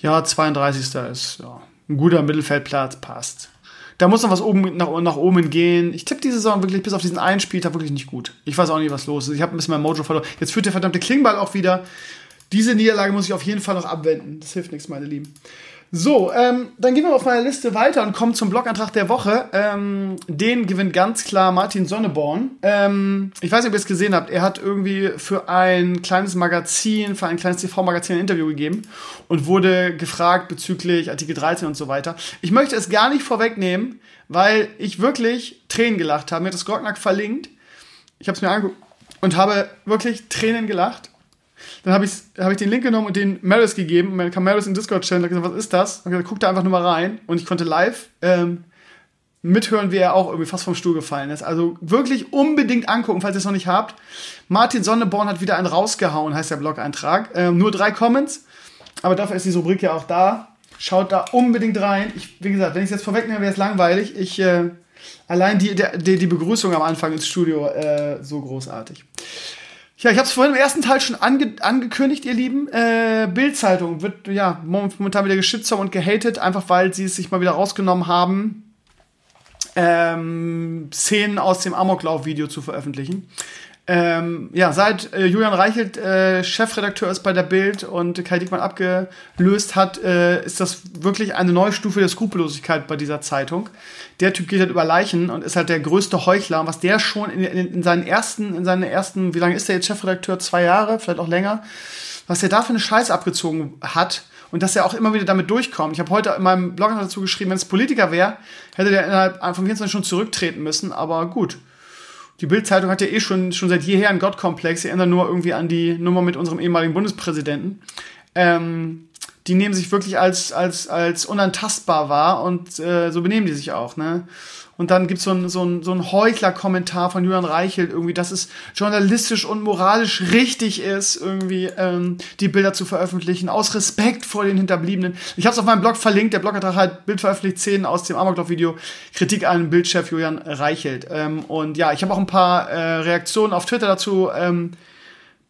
Ja, 32. ist ja, ein guter Mittelfeldplatz, passt. Da muss noch was oben nach, nach oben gehen. Ich tippe diese Saison wirklich bis auf diesen einen Spieltag wirklich nicht gut. Ich weiß auch nicht, was los ist. Ich habe ein bisschen mein Mojo verloren. Jetzt führt der verdammte Klingball auch wieder. Diese Niederlage muss ich auf jeden Fall noch abwenden. Das hilft nichts, meine Lieben. So, ähm, dann gehen wir auf meiner Liste weiter und kommen zum Blogantrag der Woche. Ähm, den gewinnt ganz klar Martin Sonneborn. Ähm, ich weiß nicht, ob ihr es gesehen habt. Er hat irgendwie für ein kleines Magazin, für ein kleines TV-Magazin ein Interview gegeben und wurde gefragt bezüglich Artikel 13 und so weiter. Ich möchte es gar nicht vorwegnehmen, weil ich wirklich Tränen gelacht habe. Mir hat das Grocknack verlinkt. Ich habe es mir angeguckt und habe wirklich Tränen gelacht. Dann habe ich, hab ich den Link genommen und den Maris gegeben. Und dann kam Maris in Discord-Channel und gesagt, was ist das? Und gesagt, guck da einfach nur mal rein. Und ich konnte live ähm, mithören, wie er auch irgendwie fast vom Stuhl gefallen ist. Also wirklich unbedingt angucken, falls ihr es noch nicht habt. Martin Sonneborn hat wieder einen rausgehauen, heißt der Blog-Eintrag. Ähm, nur drei Comments, aber dafür ist die Rubrik ja auch da. Schaut da unbedingt rein. Ich, wie gesagt, wenn ich es jetzt vorwegnehme, wäre es langweilig. Ich, äh, allein die, die, die Begrüßung am Anfang ins Studio, äh, so großartig. Ja, ich habe es vorhin im ersten Teil schon ange angekündigt, ihr Lieben. Äh, Bild-Zeitung wird ja momentan wieder geschützt und gehatet, einfach weil sie es sich mal wieder rausgenommen haben, ähm, Szenen aus dem Amoklauf-Video zu veröffentlichen. Ähm, ja, seit äh, Julian Reichelt äh, Chefredakteur ist bei der Bild und Kai Diekmann abgelöst hat, äh, ist das wirklich eine neue Stufe der Skrupellosigkeit bei dieser Zeitung. Der Typ geht halt über Leichen und ist halt der größte Heuchler. was der schon in, in, in seinen ersten, in seinen ersten, wie lange ist der jetzt Chefredakteur? Zwei Jahre, vielleicht auch länger. Was der da für eine Scheiß abgezogen hat und dass er auch immer wieder damit durchkommt. Ich habe heute in meinem Blog dazu geschrieben, wenn es Politiker wäre, hätte der innerhalb von 24 Stunden zurücktreten müssen, aber gut die Bild-Zeitung hat ja eh schon, schon seit jeher einen Gottkomplex. Sie erinnern nur irgendwie an die Nummer mit unserem ehemaligen Bundespräsidenten. Ähm, die nehmen sich wirklich als, als, als unantastbar wahr und äh, so benehmen die sich auch, ne? Und dann gibt's so ein, so ein, so ein Heuchler-Kommentar von Julian Reichelt, irgendwie, dass es journalistisch und moralisch richtig ist, irgendwie ähm, die Bilder zu veröffentlichen, aus Respekt vor den Hinterbliebenen. Ich habe es auf meinem Blog verlinkt, der Blog hat halt Bild veröffentlicht, Szenen aus dem Amoklauf-Video, Kritik an Bildchef Julian Reichelt. Ähm, und ja, ich habe auch ein paar äh, Reaktionen auf Twitter dazu ähm,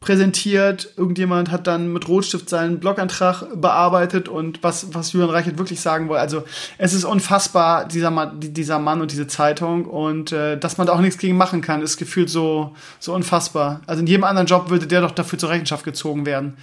präsentiert. Irgendjemand hat dann mit Rotstift seinen Blogantrag bearbeitet und was, was Julian Reichert wirklich sagen wollte. Also es ist unfassbar, dieser Mann, dieser Mann und diese Zeitung und äh, dass man da auch nichts gegen machen kann, ist gefühlt so, so unfassbar. Also in jedem anderen Job würde der doch dafür zur Rechenschaft gezogen werden.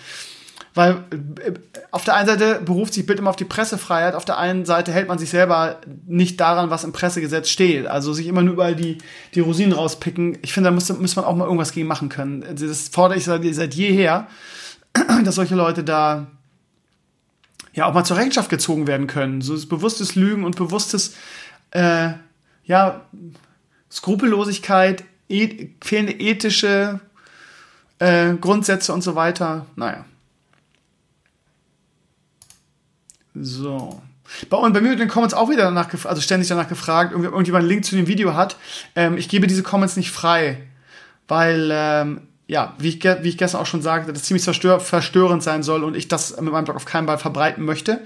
Weil äh, auf der einen Seite beruft sich Bild immer auf die Pressefreiheit, auf der einen Seite hält man sich selber nicht daran, was im Pressegesetz steht. Also sich immer nur überall die, die Rosinen rauspicken. Ich finde, da muss, muss man auch mal irgendwas gegen machen können. Das fordere ich seit, seit jeher, dass solche Leute da ja auch mal zur Rechenschaft gezogen werden können. So bewusstes Lügen und bewusstes, äh, ja, Skrupellosigkeit, e fehlende ethische äh, Grundsätze und so weiter. Naja. So. Und bei mir wird in den Comments auch wieder danach gefragt, also ständig danach gefragt, ob irgendjemand einen Link zu dem Video hat. Ähm, ich gebe diese Comments nicht frei, weil, ähm, ja, wie ich, wie ich gestern auch schon sagte, das ziemlich zerstör verstörend sein soll und ich das mit meinem Blog auf keinen Fall verbreiten möchte.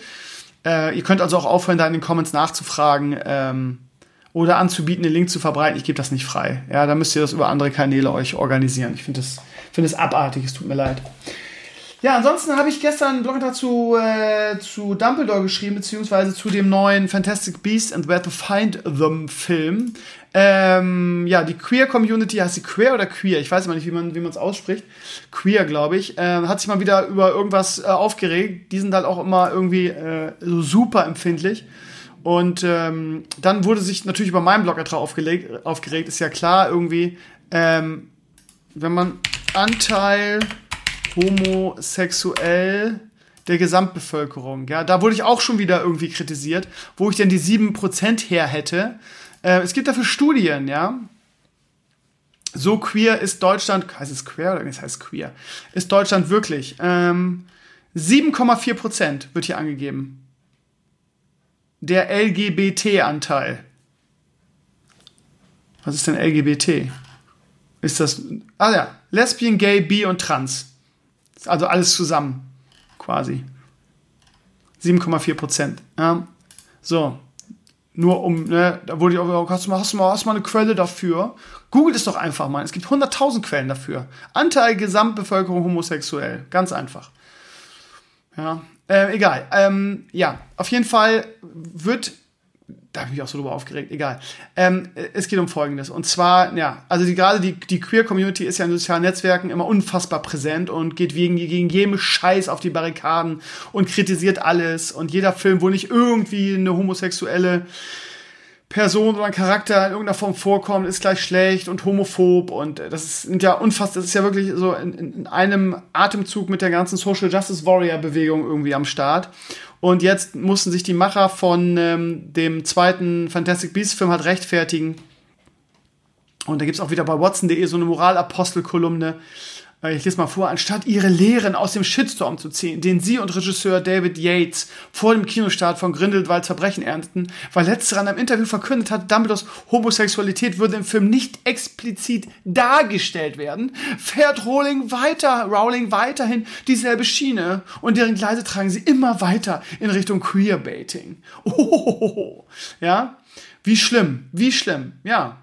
Äh, ihr könnt also auch aufhören, da in den Comments nachzufragen ähm, oder anzubieten, den Link zu verbreiten. Ich gebe das nicht frei. Ja, da müsst ihr das über andere Kanäle euch organisieren. Ich finde das, finde das abartig, es tut mir leid. Ja, ansonsten habe ich gestern einen Blogantrag zu, äh, zu Dumbledore geschrieben, beziehungsweise zu dem neuen Fantastic Beasts and Where to Find Them Film. Ähm, ja, die Queer-Community, heißt sie Queer oder Queer? Ich weiß immer nicht, wie man es ausspricht. Queer, glaube ich. Äh, hat sich mal wieder über irgendwas äh, aufgeregt. Die sind halt auch immer irgendwie äh, so super empfindlich. Und ähm, dann wurde sich natürlich über meinen aufgelegt, aufgeregt, ist ja klar irgendwie, ähm, wenn man Anteil homosexuell der Gesamtbevölkerung. Ja, da wurde ich auch schon wieder irgendwie kritisiert, wo ich denn die 7% her hätte. Äh, es gibt dafür Studien, ja. So queer ist Deutschland, heißt es queer oder es heißt queer, ist Deutschland wirklich. Ähm, 7,4% wird hier angegeben. Der LGBT-Anteil. Was ist denn LGBT? Ist das. Ah ja, Lesbian, Gay, Bi und Trans. Also alles zusammen, quasi. 7,4 Prozent. Ja. So. Nur um, ne, da wurde ich auch, hast du, mal, hast, du mal, hast du mal eine Quelle dafür? Googelt es doch einfach mal. Es gibt 100.000 Quellen dafür. Anteil Gesamtbevölkerung homosexuell. Ganz einfach. Ja, äh, egal. Ähm, ja, auf jeden Fall wird da habe ich mich auch so drüber aufgeregt, egal. Ähm, es geht um Folgendes. Und zwar, ja, also die, gerade die, die Queer-Community ist ja in sozialen Netzwerken immer unfassbar präsent und geht wegen, gegen jedem Scheiß auf die Barrikaden und kritisiert alles. Und jeder Film, wo nicht irgendwie eine homosexuelle Person oder ein Charakter in irgendeiner Form vorkommt, ist gleich schlecht und homophob und das sind ja unfassbar, das ist ja wirklich so in, in einem Atemzug mit der ganzen Social Justice Warrior Bewegung irgendwie am Start. Und jetzt mussten sich die Macher von ähm, dem zweiten Fantastic Beasts Film halt rechtfertigen. Und da gibt's auch wieder bei Watson.de so eine Moralapostel-Kolumne, ich lese mal vor, anstatt ihre Lehren aus dem Shitstorm zu ziehen, den sie und Regisseur David Yates vor dem Kinostart von Grindelwald Verbrechen ernteten, weil letzterer in einem Interview verkündet hat, Dumbledores Homosexualität würde im Film nicht explizit dargestellt werden, fährt Rowling weiter, Rowling weiterhin dieselbe Schiene und deren Gleise tragen sie immer weiter in Richtung Queerbaiting. Oh, ja, wie schlimm, wie schlimm, ja.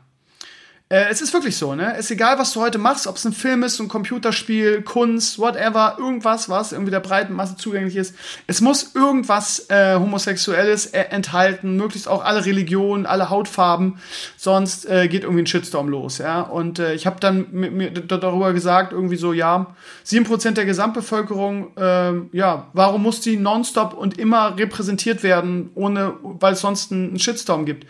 Äh, es ist wirklich so, ne? Ist egal, was du heute machst, ob es ein Film ist, ein Computerspiel, Kunst, whatever, irgendwas, was irgendwie der breiten Masse zugänglich ist. Es muss irgendwas äh, Homosexuelles äh, enthalten, möglichst auch alle Religionen, alle Hautfarben, sonst äh, geht irgendwie ein Shitstorm los, ja? Und äh, ich habe dann mir, mir darüber gesagt, irgendwie so, ja, sieben Prozent der Gesamtbevölkerung, äh, ja, warum muss die nonstop und immer repräsentiert werden, ohne, weil es sonst einen Shitstorm gibt?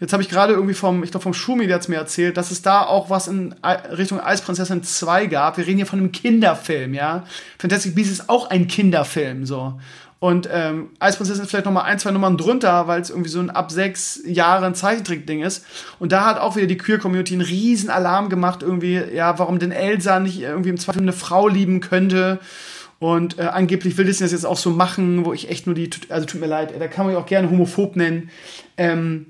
Jetzt habe ich gerade irgendwie vom, ich glaube vom Schumi, der hat mir erzählt, dass es da auch was in Richtung Eisprinzessin 2 gab. Wir reden hier von einem Kinderfilm, ja. Fantastic Beasts ist auch ein Kinderfilm, so. Und ähm, Eisprinzessin ist vielleicht noch mal ein, zwei Nummern drunter, weil es irgendwie so ein ab sechs Jahren Zeichentrick-Ding ist. Und da hat auch wieder die Queer-Community einen riesen Alarm gemacht, irgendwie, ja, warum denn Elsa nicht irgendwie im Zweifel eine Frau lieben könnte. Und äh, angeblich will Disney das jetzt auch so machen, wo ich echt nur die, also tut mir leid, da kann man ja auch gerne homophob nennen. Ähm,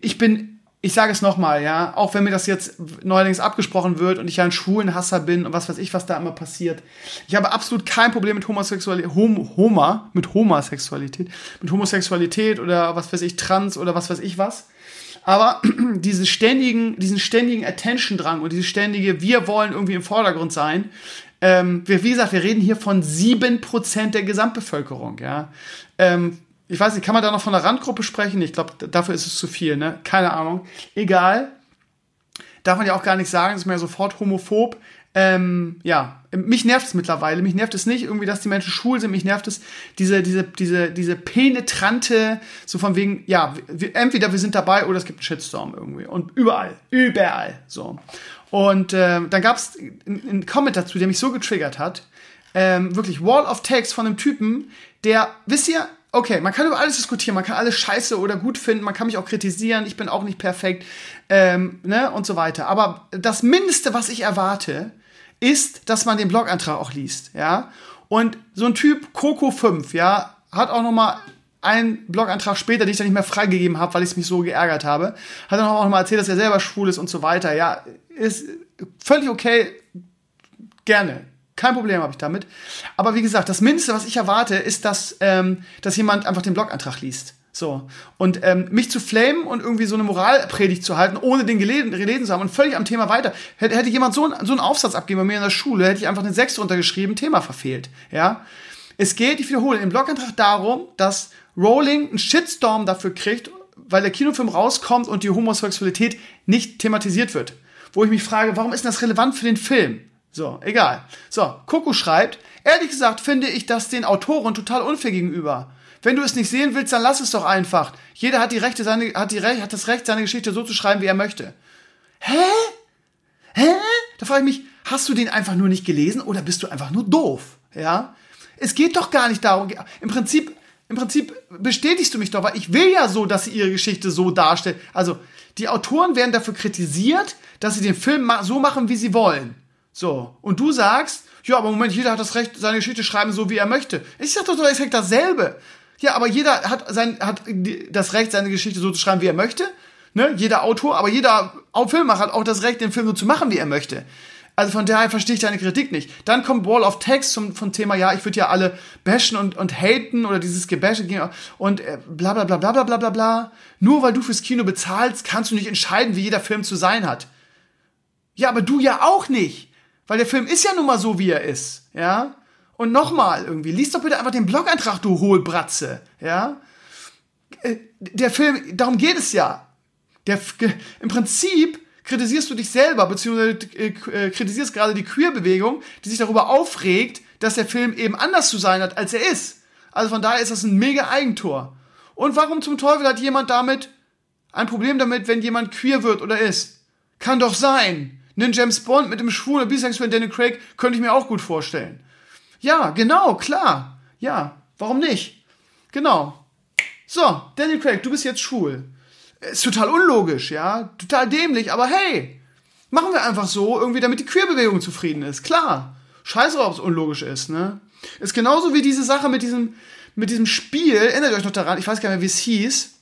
ich bin, ich sage es nochmal, ja, auch wenn mir das jetzt neuerdings abgesprochen wird und ich ja ein Schwulenhasser bin und was weiß ich, was da immer passiert. Ich habe absolut kein Problem mit Homosexualität, Hom Homa, mit Homosexualität, mit Homosexualität oder was weiß ich, Trans oder was weiß ich was. Aber diesen ständigen, diesen ständigen Attention-Drang und dieses ständige, wir wollen irgendwie im Vordergrund sein, ähm, wie gesagt, wir reden hier von sieben Prozent der Gesamtbevölkerung, ja. Ähm, ich weiß nicht, kann man da noch von einer Randgruppe sprechen? Ich glaube, dafür ist es zu viel, ne? Keine Ahnung. Egal. Darf man ja auch gar nicht sagen, ist mir ja sofort homophob. Ähm, ja, mich nervt es mittlerweile. Mich nervt es nicht irgendwie, dass die Menschen schwul sind. Mich nervt es diese, diese, diese, diese penetrante, so von wegen, ja, wir, entweder wir sind dabei oder es gibt einen Shitstorm irgendwie. Und überall, überall, so. Und äh, dann gab es einen Comment dazu, der mich so getriggert hat. Ähm, wirklich Wall of Text von einem Typen, der, wisst ihr, okay, man kann über alles diskutieren, man kann alles scheiße oder gut finden, man kann mich auch kritisieren, ich bin auch nicht perfekt, ähm, ne, und so weiter. Aber das Mindeste, was ich erwarte, ist, dass man den Blogantrag auch liest, ja. Und so ein Typ, Coco 5, ja, hat auch noch mal einen Blogantrag später, den ich dann nicht mehr freigegeben habe, weil ich mich so geärgert habe, hat dann auch noch mal erzählt, dass er selber schwul ist und so weiter. Ja, ist völlig okay, gerne. Kein Problem habe ich damit. Aber wie gesagt, das Mindeste, was ich erwarte, ist, dass, ähm, dass jemand einfach den Blogantrag liest. So. Und ähm, mich zu flamen und irgendwie so eine Moralpredigt zu halten, ohne den gelesen, gelesen zu haben und völlig am Thema weiter. Hätte, hätte jemand so, ein, so einen Aufsatz abgegeben bei mir in der Schule, hätte ich einfach eine 6 runtergeschrieben, Thema verfehlt. Ja. Es geht, ich wiederhole, im Blogantrag darum, dass Rowling einen Shitstorm dafür kriegt, weil der Kinofilm rauskommt und die Homosexualität nicht thematisiert wird. Wo ich mich frage, warum ist das relevant für den Film? So, egal. So, Coco schreibt, ehrlich gesagt finde ich das den Autoren total unfair gegenüber. Wenn du es nicht sehen willst, dann lass es doch einfach. Jeder hat die Rechte, seine, hat die Recht, hat das Recht, seine Geschichte so zu schreiben, wie er möchte. Hä? Hä? Da frage ich mich, hast du den einfach nur nicht gelesen oder bist du einfach nur doof? Ja? Es geht doch gar nicht darum. Im Prinzip, im Prinzip bestätigst du mich doch, weil ich will ja so, dass sie ihre Geschichte so darstellt. Also, die Autoren werden dafür kritisiert, dass sie den Film so machen, wie sie wollen. So. Und du sagst, ja, aber Moment, jeder hat das Recht, seine Geschichte schreiben, so wie er möchte. Ich sag doch, doch exakt dasselbe. Ja, aber jeder hat sein, hat das Recht, seine Geschichte so zu schreiben, wie er möchte. Ne? Jeder Autor, aber jeder Filmmacher hat auch das Recht, den Film so zu machen, wie er möchte. Also von daher verstehe ich deine Kritik nicht. Dann kommt Wall of Text zum, vom Thema, ja, ich würde ja alle bashen und, und haten oder dieses Gebäsche und äh, bla bla bla bla bla bla bla bla. Nur weil du fürs Kino bezahlst, kannst du nicht entscheiden, wie jeder Film zu sein hat. Ja, aber du ja auch nicht. Weil der Film ist ja nun mal so, wie er ist. Ja? Und nochmal irgendwie, liest doch bitte einfach den Blog-Eintrag, du Hohlbratze. Ja? Äh, der Film, darum geht es ja. Der, Im Prinzip kritisierst du dich selber, beziehungsweise äh, äh, kritisierst gerade die Queer-Bewegung, die sich darüber aufregt, dass der Film eben anders zu sein hat, als er ist. Also von daher ist das ein mega Eigentor. Und warum zum Teufel hat jemand damit ein Problem damit, wenn jemand queer wird oder ist? Kann doch sein. Einen James Bond mit dem schwulen bisexuellen Daniel Craig könnte ich mir auch gut vorstellen. Ja, genau, klar. Ja, warum nicht? Genau. So, Daniel Craig, du bist jetzt schwul. Ist total unlogisch, ja, total dämlich, aber hey, machen wir einfach so, irgendwie, damit die Queerbewegung zufrieden ist. Klar. Scheiße, ob es unlogisch ist, ne? Ist genauso wie diese Sache mit diesem, mit diesem Spiel, erinnert euch noch daran, ich weiß gar nicht mehr, wie es hieß,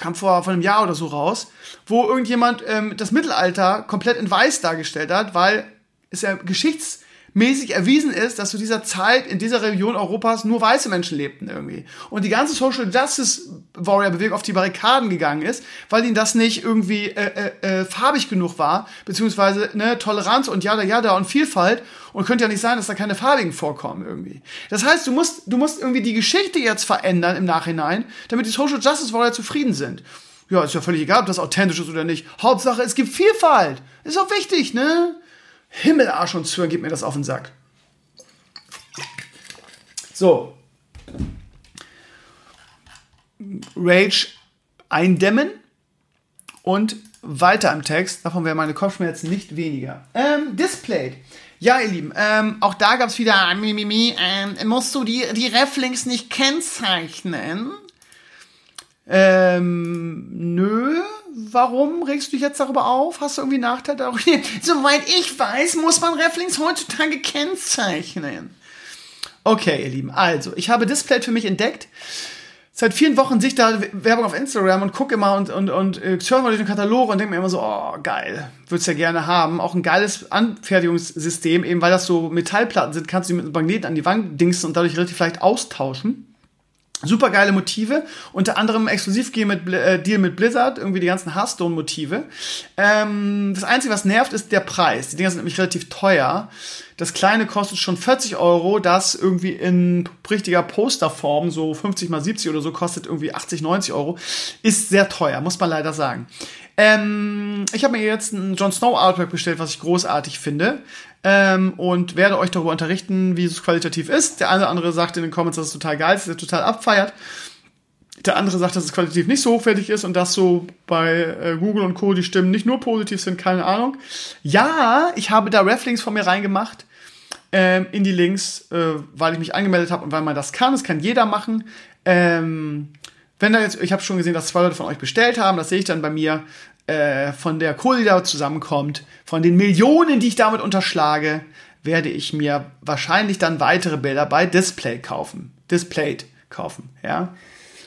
kam vor, vor einem Jahr oder so raus, wo irgendjemand ähm, das Mittelalter komplett in weiß dargestellt hat, weil es ja geschichts mäßig erwiesen ist, dass zu dieser Zeit in dieser Region Europas nur weiße Menschen lebten irgendwie. Und die ganze Social Justice Warrior Bewegung auf die Barrikaden gegangen ist, weil ihnen das nicht irgendwie äh, äh, äh, farbig genug war, beziehungsweise ne, Toleranz und jada jada und Vielfalt. Und könnte ja nicht sein, dass da keine farbigen vorkommen irgendwie. Das heißt, du musst, du musst irgendwie die Geschichte jetzt verändern im Nachhinein, damit die Social Justice Warrior zufrieden sind. Ja, ist ja völlig egal, ob das authentisch ist oder nicht. Hauptsache, es gibt Vielfalt. Ist auch wichtig, ne? Himmel, Arsch und Zwirn, gib mir das auf den Sack. So. Rage eindämmen und weiter im Text. Davon wären meine Kopfschmerzen nicht weniger. Ähm, Displayed. Ja, ihr Lieben, ähm, auch da gab es wieder, ähm, musst du die, die Reflinks nicht kennzeichnen? Ähm, nö. Warum regst du dich jetzt darüber auf? Hast du irgendwie Nachteile darüber? Soweit ich weiß, muss man Reflinks heutzutage kennzeichnen. Okay, ihr Lieben, also, ich habe Display für mich entdeckt. Seit vielen Wochen sehe ich da Werbung auf Instagram und gucke immer und, und, und äh, surfe mal durch den Katalog und denke mir immer so, oh, geil, würd's ja gerne haben. Auch ein geiles Anfertigungssystem, eben weil das so Metallplatten sind, kannst du die mit einem Magneten an die Wand dingsen und dadurch relativ leicht austauschen. Super geile Motive, unter anderem exklusiv mit, äh, Deal mit Blizzard, irgendwie die ganzen Hearthstone-Motive. Ähm, das Einzige, was nervt, ist der Preis. Die Dinger sind nämlich relativ teuer. Das kleine kostet schon 40 Euro, das irgendwie in richtiger Posterform, so 50 mal 70 oder so, kostet irgendwie 80, 90 Euro. Ist sehr teuer, muss man leider sagen. Ähm, ich habe mir jetzt ein Jon Snow Artwork bestellt, was ich großartig finde ähm, und werde euch darüber unterrichten, wie es qualitativ ist. Der eine oder andere sagt in den Comments, dass es total geil ist, dass er total abfeiert. Der andere sagt, dass es qualitativ nicht so hochwertig ist und dass so bei äh, Google und Co. die Stimmen nicht nur positiv sind, keine Ahnung. Ja, ich habe da Reflinks von mir reingemacht ähm, in die Links, äh, weil ich mich angemeldet habe und weil man das kann. Das kann jeder machen. Ähm, wenn da jetzt, ich habe schon gesehen, dass zwei Leute von euch bestellt haben, das sehe ich dann bei mir äh, von der Kohle, die da zusammenkommt, von den Millionen, die ich damit unterschlage, werde ich mir wahrscheinlich dann weitere Bilder bei Display kaufen. Displayed kaufen, ja.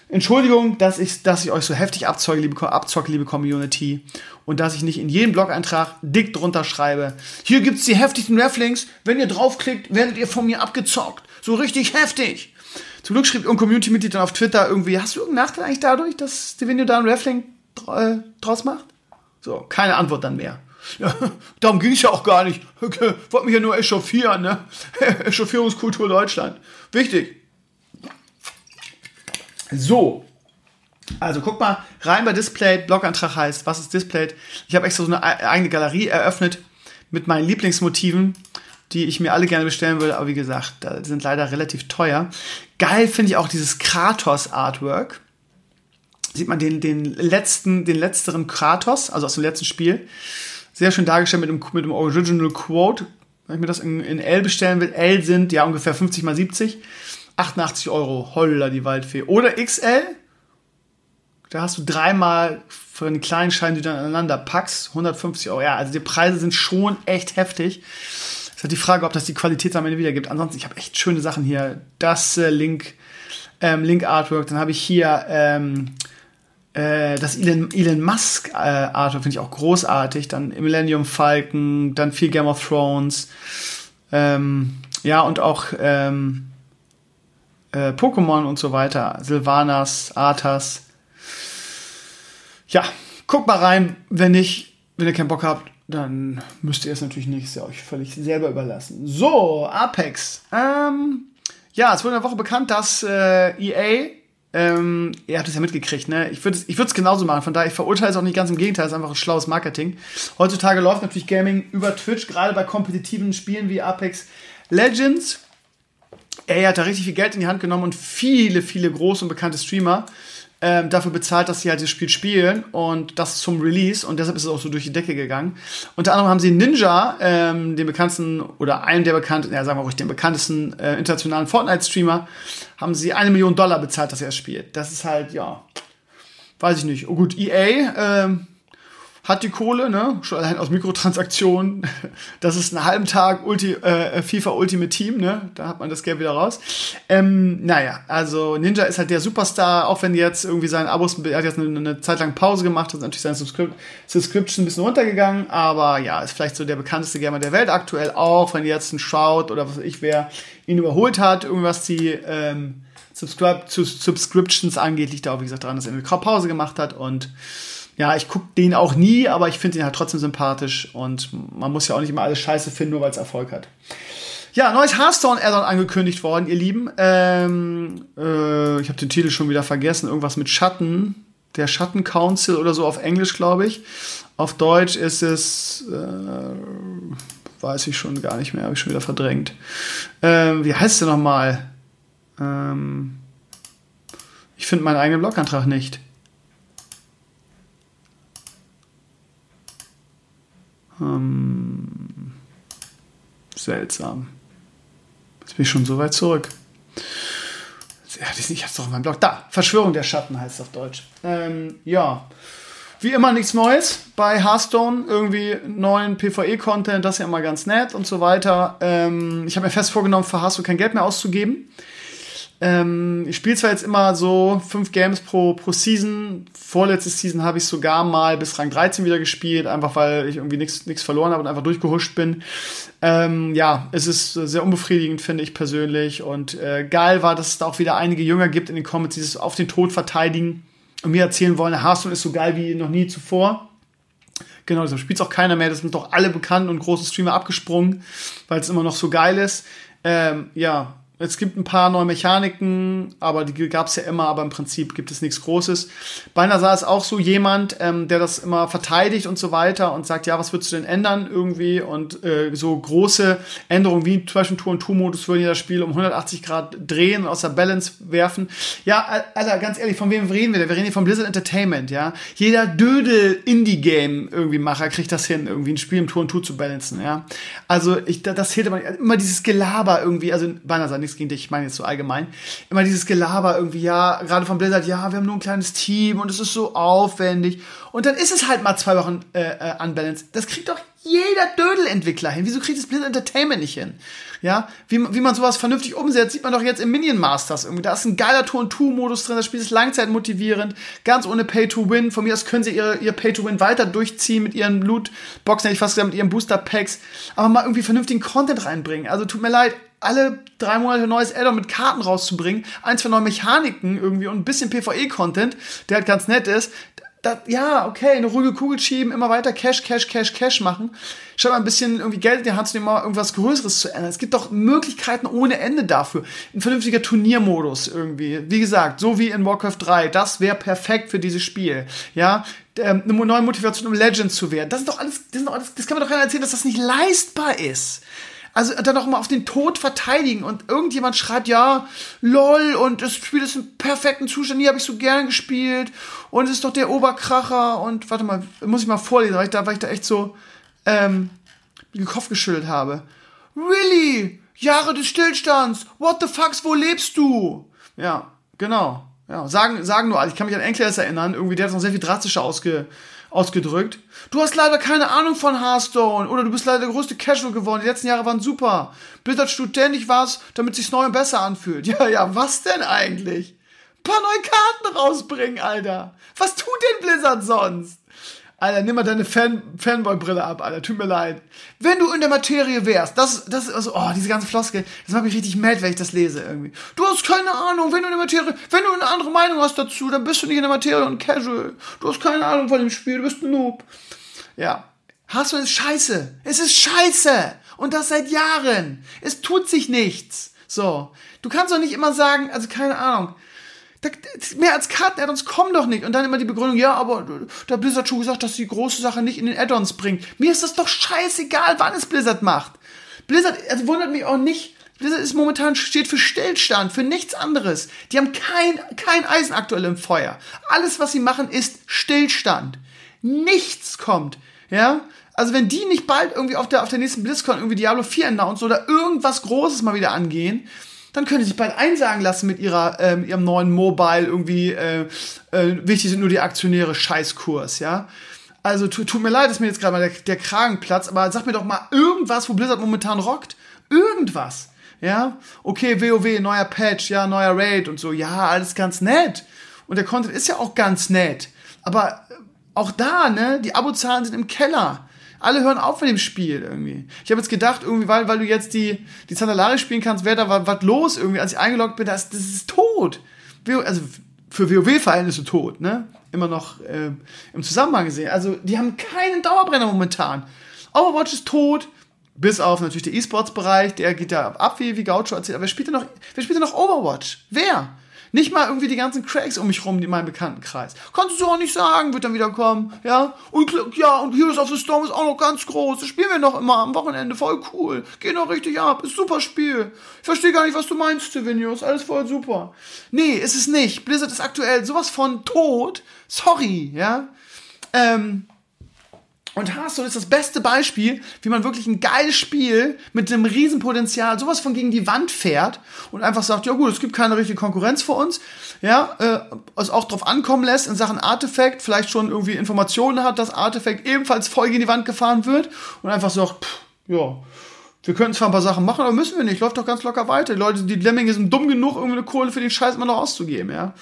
Entschuldigung, dass ich, dass ich euch so heftig abzocke, liebe, abzocke, liebe Community. Und dass ich nicht in jedem Blog-Eintrag dick drunter schreibe. Hier gibt's die heftigen Reflinks. Wenn ihr draufklickt, werdet ihr von mir abgezockt. So richtig heftig. Zum Glück schrieb irgendein Community-Mitglied dann auf Twitter irgendwie, hast du irgendeinen Nachteil eigentlich dadurch, dass Stevenio da ein Raffling äh, draus macht? So, keine Antwort dann mehr. Ja, darum ging es ja auch gar nicht. Okay, wollte mich ja nur echauffieren, ne? Echauffierungskultur Deutschland. Wichtig. So. Also guck mal, rein bei Displayed, Blogantrag heißt, was ist Displayed? Ich habe extra so eine eigene Galerie eröffnet mit meinen Lieblingsmotiven, die ich mir alle gerne bestellen würde, aber wie gesagt, die sind leider relativ teuer. Geil finde ich auch dieses Kratos Artwork. Sieht man den, den letzten, den letzteren Kratos, also aus dem letzten Spiel. Sehr schön dargestellt mit dem, mit dem Original Quote. Wenn ich mir das in, in L bestellen will, L sind ja ungefähr 50 mal 70. 88 Euro, holla die Waldfee. Oder XL, da hast du dreimal für einen kleinen Schein, die du dann aneinander packst, 150 Euro. Ja, also die Preise sind schon echt heftig. Es ist halt die Frage, ob das die Qualität am Ende wiedergibt. Ansonsten, ich habe echt schöne Sachen hier. Das äh, Link, ähm, Link Artwork. Dann habe ich hier ähm, äh, das Elon, Elon Musk äh, Artwork, finde ich auch großartig. Dann Millennium Falcon, dann viel Game of Thrones. Ähm, ja, und auch ähm, äh, Pokémon und so weiter. Sylvanas, Arthas. Ja, guckt mal rein. Wenn nicht, wenn ihr keinen Bock habt, dann müsst ihr es natürlich nicht. Ist ja euch völlig selber überlassen. So, Apex. Ähm, ja, es wurde in der Woche bekannt, dass äh, EA ähm, ihr habt es ja mitgekriegt, ne? Ich würde es ich würd's genauso machen. Von daher, ich verurteile es auch nicht ganz im Gegenteil, es ist einfach ein schlaues Marketing. Heutzutage läuft natürlich Gaming über Twitch, gerade bei kompetitiven Spielen wie Apex Legends er hat da richtig viel Geld in die Hand genommen und viele, viele große und bekannte Streamer ähm, dafür bezahlt, dass sie halt das Spiel spielen und das zum Release und deshalb ist es auch so durch die Decke gegangen. Unter anderem haben sie Ninja, ähm, den bekanntesten oder einen der bekannten, ja sagen wir ruhig, den bekanntesten äh, internationalen Fortnite-Streamer, haben sie eine Million Dollar bezahlt, dass er es spielt. Das ist halt, ja, weiß ich nicht. Oh gut, EA, ähm, hat die Kohle, ne? Schon allein aus Mikrotransaktionen. Das ist einen halben Tag Ulti, äh, FIFA Ultimate Team, ne? Da hat man das Geld wieder raus. Ähm, naja, also Ninja ist halt der Superstar, auch wenn jetzt irgendwie sein Abos, er hat jetzt eine, eine Zeit lang Pause gemacht, hat natürlich seine Subscri Subscription ein bisschen runtergegangen, aber ja, ist vielleicht so der bekannteste Gamer der Welt aktuell, auch wenn jetzt ein Shout oder was weiß ich wer ihn überholt hat, irgendwas die ähm, Subscribe zu Subscriptions angeht, liegt da auch, wie gesagt, daran, dass er eine Pause gemacht hat und ja, ich gucke den auch nie, aber ich finde ihn halt trotzdem sympathisch und man muss ja auch nicht immer alles scheiße finden, nur weil es Erfolg hat. Ja, neues Hearthstone-Addon angekündigt worden, ihr Lieben. Ähm, äh, ich habe den Titel schon wieder vergessen. Irgendwas mit Schatten. Der Schatten Council oder so auf Englisch, glaube ich. Auf Deutsch ist es, äh, weiß ich schon gar nicht mehr, habe ich schon wieder verdrängt. Ähm, wie heißt der nochmal? Ähm, ich finde meinen eigenen Blogantrag nicht. Ähm, seltsam. Jetzt bin ich schon so weit zurück. Ja, ich hab's doch auf meinem Blog. Da, Verschwörung der Schatten heißt es auf Deutsch. Ähm, ja. Wie immer nichts Neues bei Hearthstone. Irgendwie neuen PvE-Content, das ist ja immer ganz nett und so weiter. Ähm, ich habe mir fest vorgenommen, für Hearthstone kein Geld mehr auszugeben. Ähm, ich spiele zwar jetzt immer so fünf Games pro, pro Season. Vorletzte Season habe ich sogar mal bis Rang 13 wieder gespielt, einfach weil ich irgendwie nichts verloren habe und einfach durchgehuscht bin. Ähm, ja, es ist sehr unbefriedigend, finde ich persönlich. Und äh, geil war, dass es da auch wieder einige Jünger gibt in den Comments, die es auf den Tod verteidigen und mir erzählen wollen, Hearthstone ist so geil wie noch nie zuvor. Genau, deshalb spielt auch keiner mehr. Das sind doch alle bekannten und großen Streamer abgesprungen, weil es immer noch so geil ist. Ähm, ja, es gibt ein paar neue Mechaniken, aber die gab es ja immer, aber im Prinzip gibt es nichts Großes. Balnasar ist auch so jemand, ähm, der das immer verteidigt und so weiter und sagt, ja, was würdest du denn ändern irgendwie? Und äh, so große Änderungen wie zum Beispiel Tour- und Tour-Modus würden ja das Spiel um 180 Grad drehen und aus der Balance werfen. Ja, Alter, ganz ehrlich, von wem reden wir denn? Wir reden hier von Blizzard Entertainment, ja. Jeder Dödel-Indie-Game irgendwie Macher kriegt das hin, irgendwie ein Spiel im Tour und Tour zu balancen, ja. Also ich, das hätte man immer dieses Gelaber irgendwie, also Balnasar nichts gegen dich, ich meine jetzt so allgemein, immer dieses Gelaber irgendwie, ja, gerade von Blizzard, ja, wir haben nur ein kleines Team und es ist so aufwendig. Und dann ist es halt mal zwei Wochen äh, äh, unbalanced. Das kriegt doch jeder Dödel-Entwickler hin. Wieso kriegt es Blizzard Entertainment nicht hin? Ja, wie, wie man sowas vernünftig umsetzt, sieht man doch jetzt im Minion Masters irgendwie. Da ist ein geiler Tour-and-Two-Modus drin, das Spiel ist langzeitmotivierend, ganz ohne Pay-to-Win. Von mir aus können sie ihre, ihr Pay-to-Win weiter durchziehen mit ihren Loot-Boxen, hätte ich fast gesagt, mit ihren Booster-Packs, aber mal irgendwie vernünftigen Content reinbringen. Also tut mir leid, alle drei Monate ein neues Addon mit Karten rauszubringen, ein, zwei neue Mechaniken irgendwie und ein bisschen PvE-Content, der halt ganz nett ist, das, ja, okay, eine ruhige Kugel schieben, immer weiter Cash, Cash, Cash, Cash machen. Statt mal ein bisschen irgendwie Geld in die Hand zu nehmen, mal irgendwas Größeres zu ändern. Es gibt doch Möglichkeiten ohne Ende dafür. Ein vernünftiger Turniermodus irgendwie. Wie gesagt, so wie in Warcraft 3. Das wäre perfekt für dieses Spiel. Ja, ähm, eine neue Motivation, um Legend zu werden. Das ist doch alles, das, ist doch alles, das kann man doch keiner erzählen, dass das nicht leistbar ist. Also dann auch mal auf den Tod verteidigen und irgendjemand schreibt, ja, lol, und das Spiel ist im perfekten Zustand, nie habe ich so gern gespielt und es ist doch der Oberkracher und warte mal, muss ich mal vorlesen, weil ich da, weil ich da echt so ähm, den Kopf geschüttelt habe. Really? Jahre des Stillstands? What the fucks, wo lebst du? Ja, genau. Ja, sagen, sagen nur, ich kann mich an Enkles erinnern, irgendwie, der hat es noch sehr viel drastischer ausge, ausgedrückt. Du hast leider keine Ahnung von Hearthstone oder du bist leider der größte Casual geworden. Die letzten Jahre waren super. Blizzard ständig was, damit sich's neu und besser anfühlt. Ja, ja, was denn eigentlich? Ein paar neue Karten rausbringen, Alter. Was tut denn Blizzard sonst? Alter, nimm mal deine Fan Fanboy-Brille ab, Alter. Tut mir leid. Wenn du in der Materie wärst, das, das, also, oh, diese ganze Floskel, das macht mich richtig mad, wenn ich das lese irgendwie. Du hast keine Ahnung, wenn du in der Materie, wenn du eine andere Meinung hast dazu, dann bist du nicht in der Materie und casual. Du hast keine Ahnung von dem Spiel, du bist ein Noob. Ja. Hast du ist scheiße. Es ist scheiße. Und das seit Jahren. Es tut sich nichts. So. Du kannst doch nicht immer sagen, also keine Ahnung mehr als Karten-Add-ons kommen doch nicht. Und dann immer die Begründung, ja, aber da Blizzard schon gesagt, dass die große Sache nicht in den Add-ons bringt. Mir ist das doch scheißegal, wann es Blizzard macht. Blizzard, also wundert mich auch nicht, Blizzard ist momentan, steht für Stillstand, für nichts anderes. Die haben kein, kein Eisen aktuell im Feuer. Alles, was sie machen, ist Stillstand. Nichts kommt, ja. Also wenn die nicht bald irgendwie auf der, auf der nächsten BlizzCon irgendwie Diablo 4 announcen oder irgendwas Großes mal wieder angehen, dann können die sich bald einsagen lassen mit ihrer, ähm, ihrem neuen Mobile irgendwie, äh, äh, wichtig sind nur die Aktionäre, Scheißkurs, ja. Also tut, tut mir leid, dass mir jetzt gerade mal der, der Kragen platzt, aber sag mir doch mal irgendwas, wo Blizzard momentan rockt. Irgendwas. Ja, okay, WoW, neuer Patch, ja, neuer Raid und so, ja, alles ganz nett. Und der Content ist ja auch ganz nett. Aber auch da, ne, die Abozahlen sind im Keller. Alle hören auf mit dem Spiel irgendwie. Ich habe jetzt gedacht, irgendwie, weil, weil du jetzt die, die Zandalari spielen kannst, wäre da was los irgendwie. Als ich eingeloggt bin, das, das ist tot. Also für WoW-Verhältnisse tot, ne? Immer noch äh, im Zusammenhang gesehen. Also die haben keinen Dauerbrenner momentan. Overwatch ist tot, bis auf natürlich der E-Sports-Bereich, der geht da ab, wie, wie Gaucho erzählt. Aber wer spielt denn noch, wer spielt denn noch Overwatch? Wer? Nicht mal irgendwie die ganzen Cracks um mich rum in meinem Bekanntenkreis. Kannst du so auch nicht sagen, wird dann wieder kommen. Ja? Und ja, und Heroes of the Storm ist auch noch ganz groß. Das spielen wir noch immer am Wochenende. Voll cool. Geht noch richtig ab. Ist super Spiel. Ich verstehe gar nicht, was du meinst, Stevenius. Alles voll super. Nee, ist es nicht. Blizzard ist aktuell sowas von tot. Sorry, ja. Ähm, und Hearthstone ist das beste Beispiel, wie man wirklich ein geiles Spiel mit einem Riesenpotenzial sowas von gegen die Wand fährt und einfach sagt, ja gut, es gibt keine richtige Konkurrenz für uns, ja, äh, es auch drauf ankommen lässt in Sachen Artefakt, vielleicht schon irgendwie Informationen hat, dass Artefakt ebenfalls voll gegen die Wand gefahren wird und einfach sagt, pff, ja, wir können zwar ein paar Sachen machen, aber müssen wir nicht, läuft doch ganz locker weiter. Die Leute, die Lemminge sind dumm genug, irgendwie eine Kohle für den Scheiß mal noch auszugeben, ja.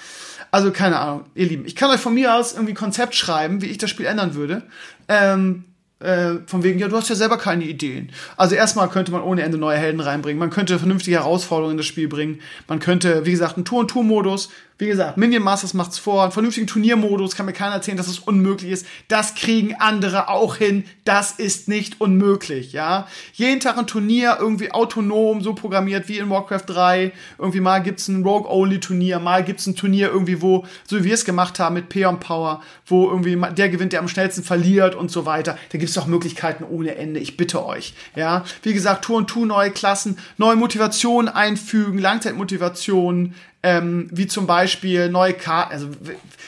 Also keine Ahnung, ihr Lieben. Ich kann euch von mir aus irgendwie Konzept schreiben, wie ich das Spiel ändern würde. Ähm, äh, von wegen, ja, du hast ja selber keine Ideen. Also erstmal könnte man ohne Ende neue Helden reinbringen. Man könnte vernünftige Herausforderungen in das Spiel bringen. Man könnte, wie gesagt, einen Tour-und-Tour-Modus wie gesagt, Minion Masters macht's vor. Einen vernünftigen Turniermodus kann mir keiner erzählen, dass es unmöglich ist. Das kriegen andere auch hin. Das ist nicht unmöglich, ja. Jeden Tag ein Turnier irgendwie autonom, so programmiert wie in Warcraft 3. Irgendwie mal gibt's ein Rogue-Only-Turnier, mal gibt's ein Turnier irgendwie, wo, so wie wir es gemacht haben mit Peon Power, wo irgendwie der gewinnt, der am schnellsten verliert und so weiter. Da gibt's doch Möglichkeiten ohne Ende. Ich bitte euch, ja. Wie gesagt, Tour und Tour, neue Klassen, neue Motivationen einfügen, Langzeitmotivationen, ähm, wie zum Beispiel neue Karten, also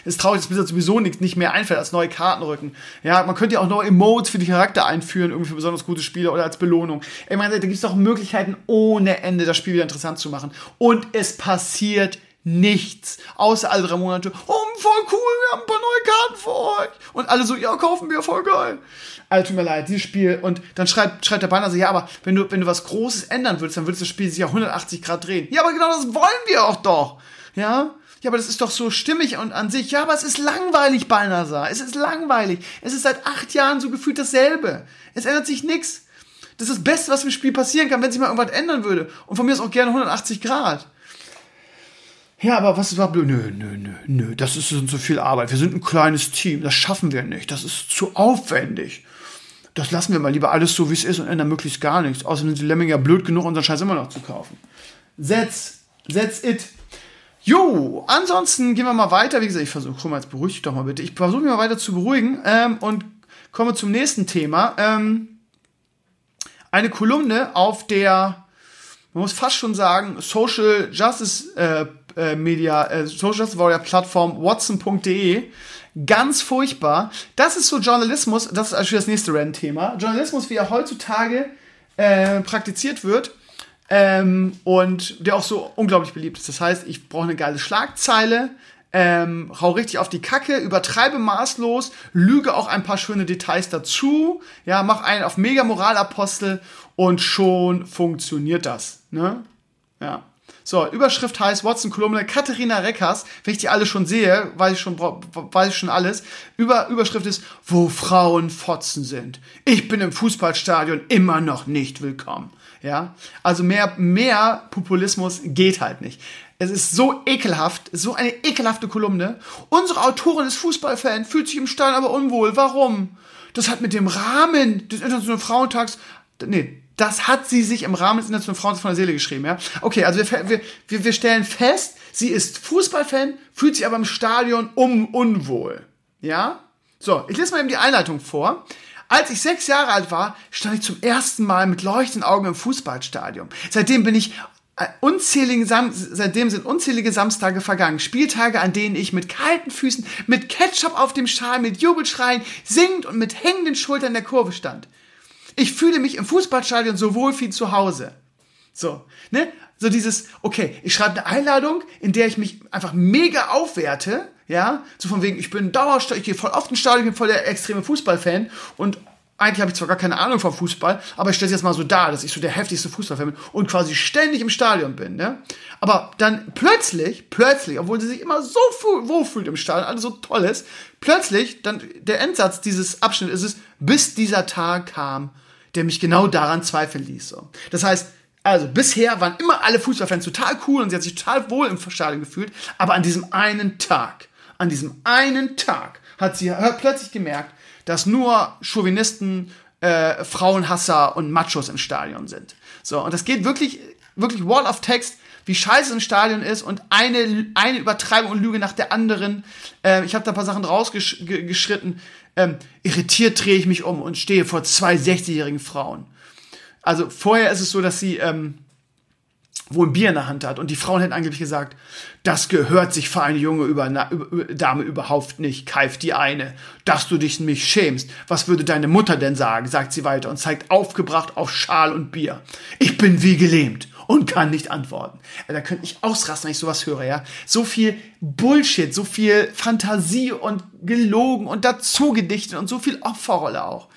ist traurig, dass mir sowieso nicht, nicht mehr einfällt als neue Kartenrücken. Ja, man könnte ja auch neue Emotes für die Charakter einführen, irgendwie für besonders gute Spieler oder als Belohnung. Ich meine, da gibt es doch Möglichkeiten ohne Ende, das Spiel wieder interessant zu machen. Und es passiert nichts. Außer alle drei Monate, oh, voll cool, wir haben ein paar neue Karten für euch. Und alle so, ja, kaufen wir, voll geil. Also tut mir leid, dieses Spiel. Und dann schreibt, schreibt der Banner so, ja, aber wenn du, wenn du was Großes ändern würdest, dann würde das Spiel sich ja 180 Grad drehen. Ja, aber genau das wollen wir auch doch. Ja? Ja, aber das ist doch so stimmig und an sich. Ja, aber es ist langweilig, Balnasar. Es ist langweilig. Es ist seit acht Jahren so gefühlt dasselbe. Es ändert sich nichts. Das ist das Beste, was im Spiel passieren kann, wenn sich mal irgendwas ändern würde. Und von mir ist auch gerne 180 Grad. Ja, aber was war blöd? Nö, nö, nö, nö, das ist so viel Arbeit. Wir sind ein kleines Team, das schaffen wir nicht. Das ist zu aufwendig. Das lassen wir mal lieber alles so, wie es ist und ändern möglichst gar nichts. Außerdem sind die Lemminger blöd genug, unseren Scheiß immer noch zu kaufen. Setz, setz it. Jo, ansonsten gehen wir mal weiter. Wie gesagt, ich versuche mal, jetzt beruhig dich doch mal bitte. Ich versuche mich mal weiter zu beruhigen ähm, und komme zum nächsten Thema. Ähm, eine Kolumne auf der, man muss fast schon sagen, Social Justice äh, äh, Media, äh, Social Justice Warrior Plattform watson.de. Ganz furchtbar. Das ist so Journalismus, das ist actually das nächste Rand-Thema. Journalismus, wie er heutzutage äh, praktiziert wird. Ähm, und der auch so unglaublich beliebt ist. Das heißt, ich brauche eine geile Schlagzeile, ähm, hau richtig auf die Kacke, übertreibe maßlos, lüge auch ein paar schöne Details dazu, ja, mach einen auf mega Moralapostel und schon funktioniert das, ne? Ja. So, Überschrift heißt Watson Kolumne Katharina Reckers. Wenn ich die alle schon sehe, weiß ich schon, weiß ich schon alles. Über, Überschrift ist, wo Frauen Fotzen sind. Ich bin im Fußballstadion immer noch nicht willkommen. Ja, also mehr, mehr Populismus geht halt nicht. Es ist so ekelhaft, so eine ekelhafte Kolumne. Unsere Autorin ist Fußballfan, fühlt sich im Stall aber unwohl. Warum? Das hat mit dem Rahmen des Internationalen Frauentags, nee, das hat sie sich im Rahmen des Internationalen Frauentags von der Seele geschrieben, ja? Okay, also wir, wir, wir stellen fest, sie ist Fußballfan, fühlt sich aber im Stadion um unwohl. Ja? So, ich lese mal eben die Einleitung vor. Als ich sechs Jahre alt war, stand ich zum ersten Mal mit leuchtenden Augen im Fußballstadion. Seitdem bin ich äh, unzählige Sam seitdem sind unzählige Samstage vergangen. Spieltage, an denen ich mit kalten Füßen, mit Ketchup auf dem Schal, mit Jubelschreien, singend und mit hängenden Schultern in der Kurve stand. Ich fühle mich im Fußballstadion so wohl wie zu Hause. So, ne? So dieses, okay, ich schreibe eine Einladung, in der ich mich einfach mega aufwerte, ja? So von wegen, ich bin Dauerstadion, ich gehe voll auf den Stadion, ich bin voll der extreme Fußballfan und eigentlich habe ich zwar gar keine Ahnung vom Fußball, aber ich stelle es jetzt mal so dar, dass ich so der heftigste Fußballfan bin und quasi ständig im Stadion bin. Ne? Aber dann plötzlich, plötzlich, obwohl sie sich immer so wohlfühlt im Stadion, alles so toll ist, plötzlich, dann der Endsatz dieses Abschnitts ist es, bis dieser Tag kam, der mich genau daran zweifeln ließ. So. Das heißt, also bisher waren immer alle Fußballfans total cool und sie hat sich total wohl im Stadion gefühlt, aber an diesem einen Tag, an diesem einen Tag hat sie plötzlich gemerkt, dass nur Chauvinisten, äh, Frauenhasser und Machos im Stadion sind. So, und das geht wirklich, wirklich Wall of Text, wie scheiße ein Stadion ist und eine, eine Übertreibung und Lüge nach der anderen. Äh, ich habe da ein paar Sachen rausgeschritten. Ähm, irritiert drehe ich mich um und stehe vor zwei 60-jährigen Frauen. Also vorher ist es so, dass sie ähm, wo ein Bier in der Hand hat. Und die Frauen hätten angeblich gesagt, das gehört sich für eine junge über, über, Dame überhaupt nicht, keift die eine, dass du dich mich schämst. Was würde deine Mutter denn sagen, sagt sie weiter und zeigt aufgebracht auf Schal und Bier. Ich bin wie gelähmt und kann nicht antworten. Da könnte ich ausrasten, wenn ich sowas höre, ja. So viel Bullshit, so viel Fantasie und gelogen und dazugedichtet und so viel Opferrolle auch.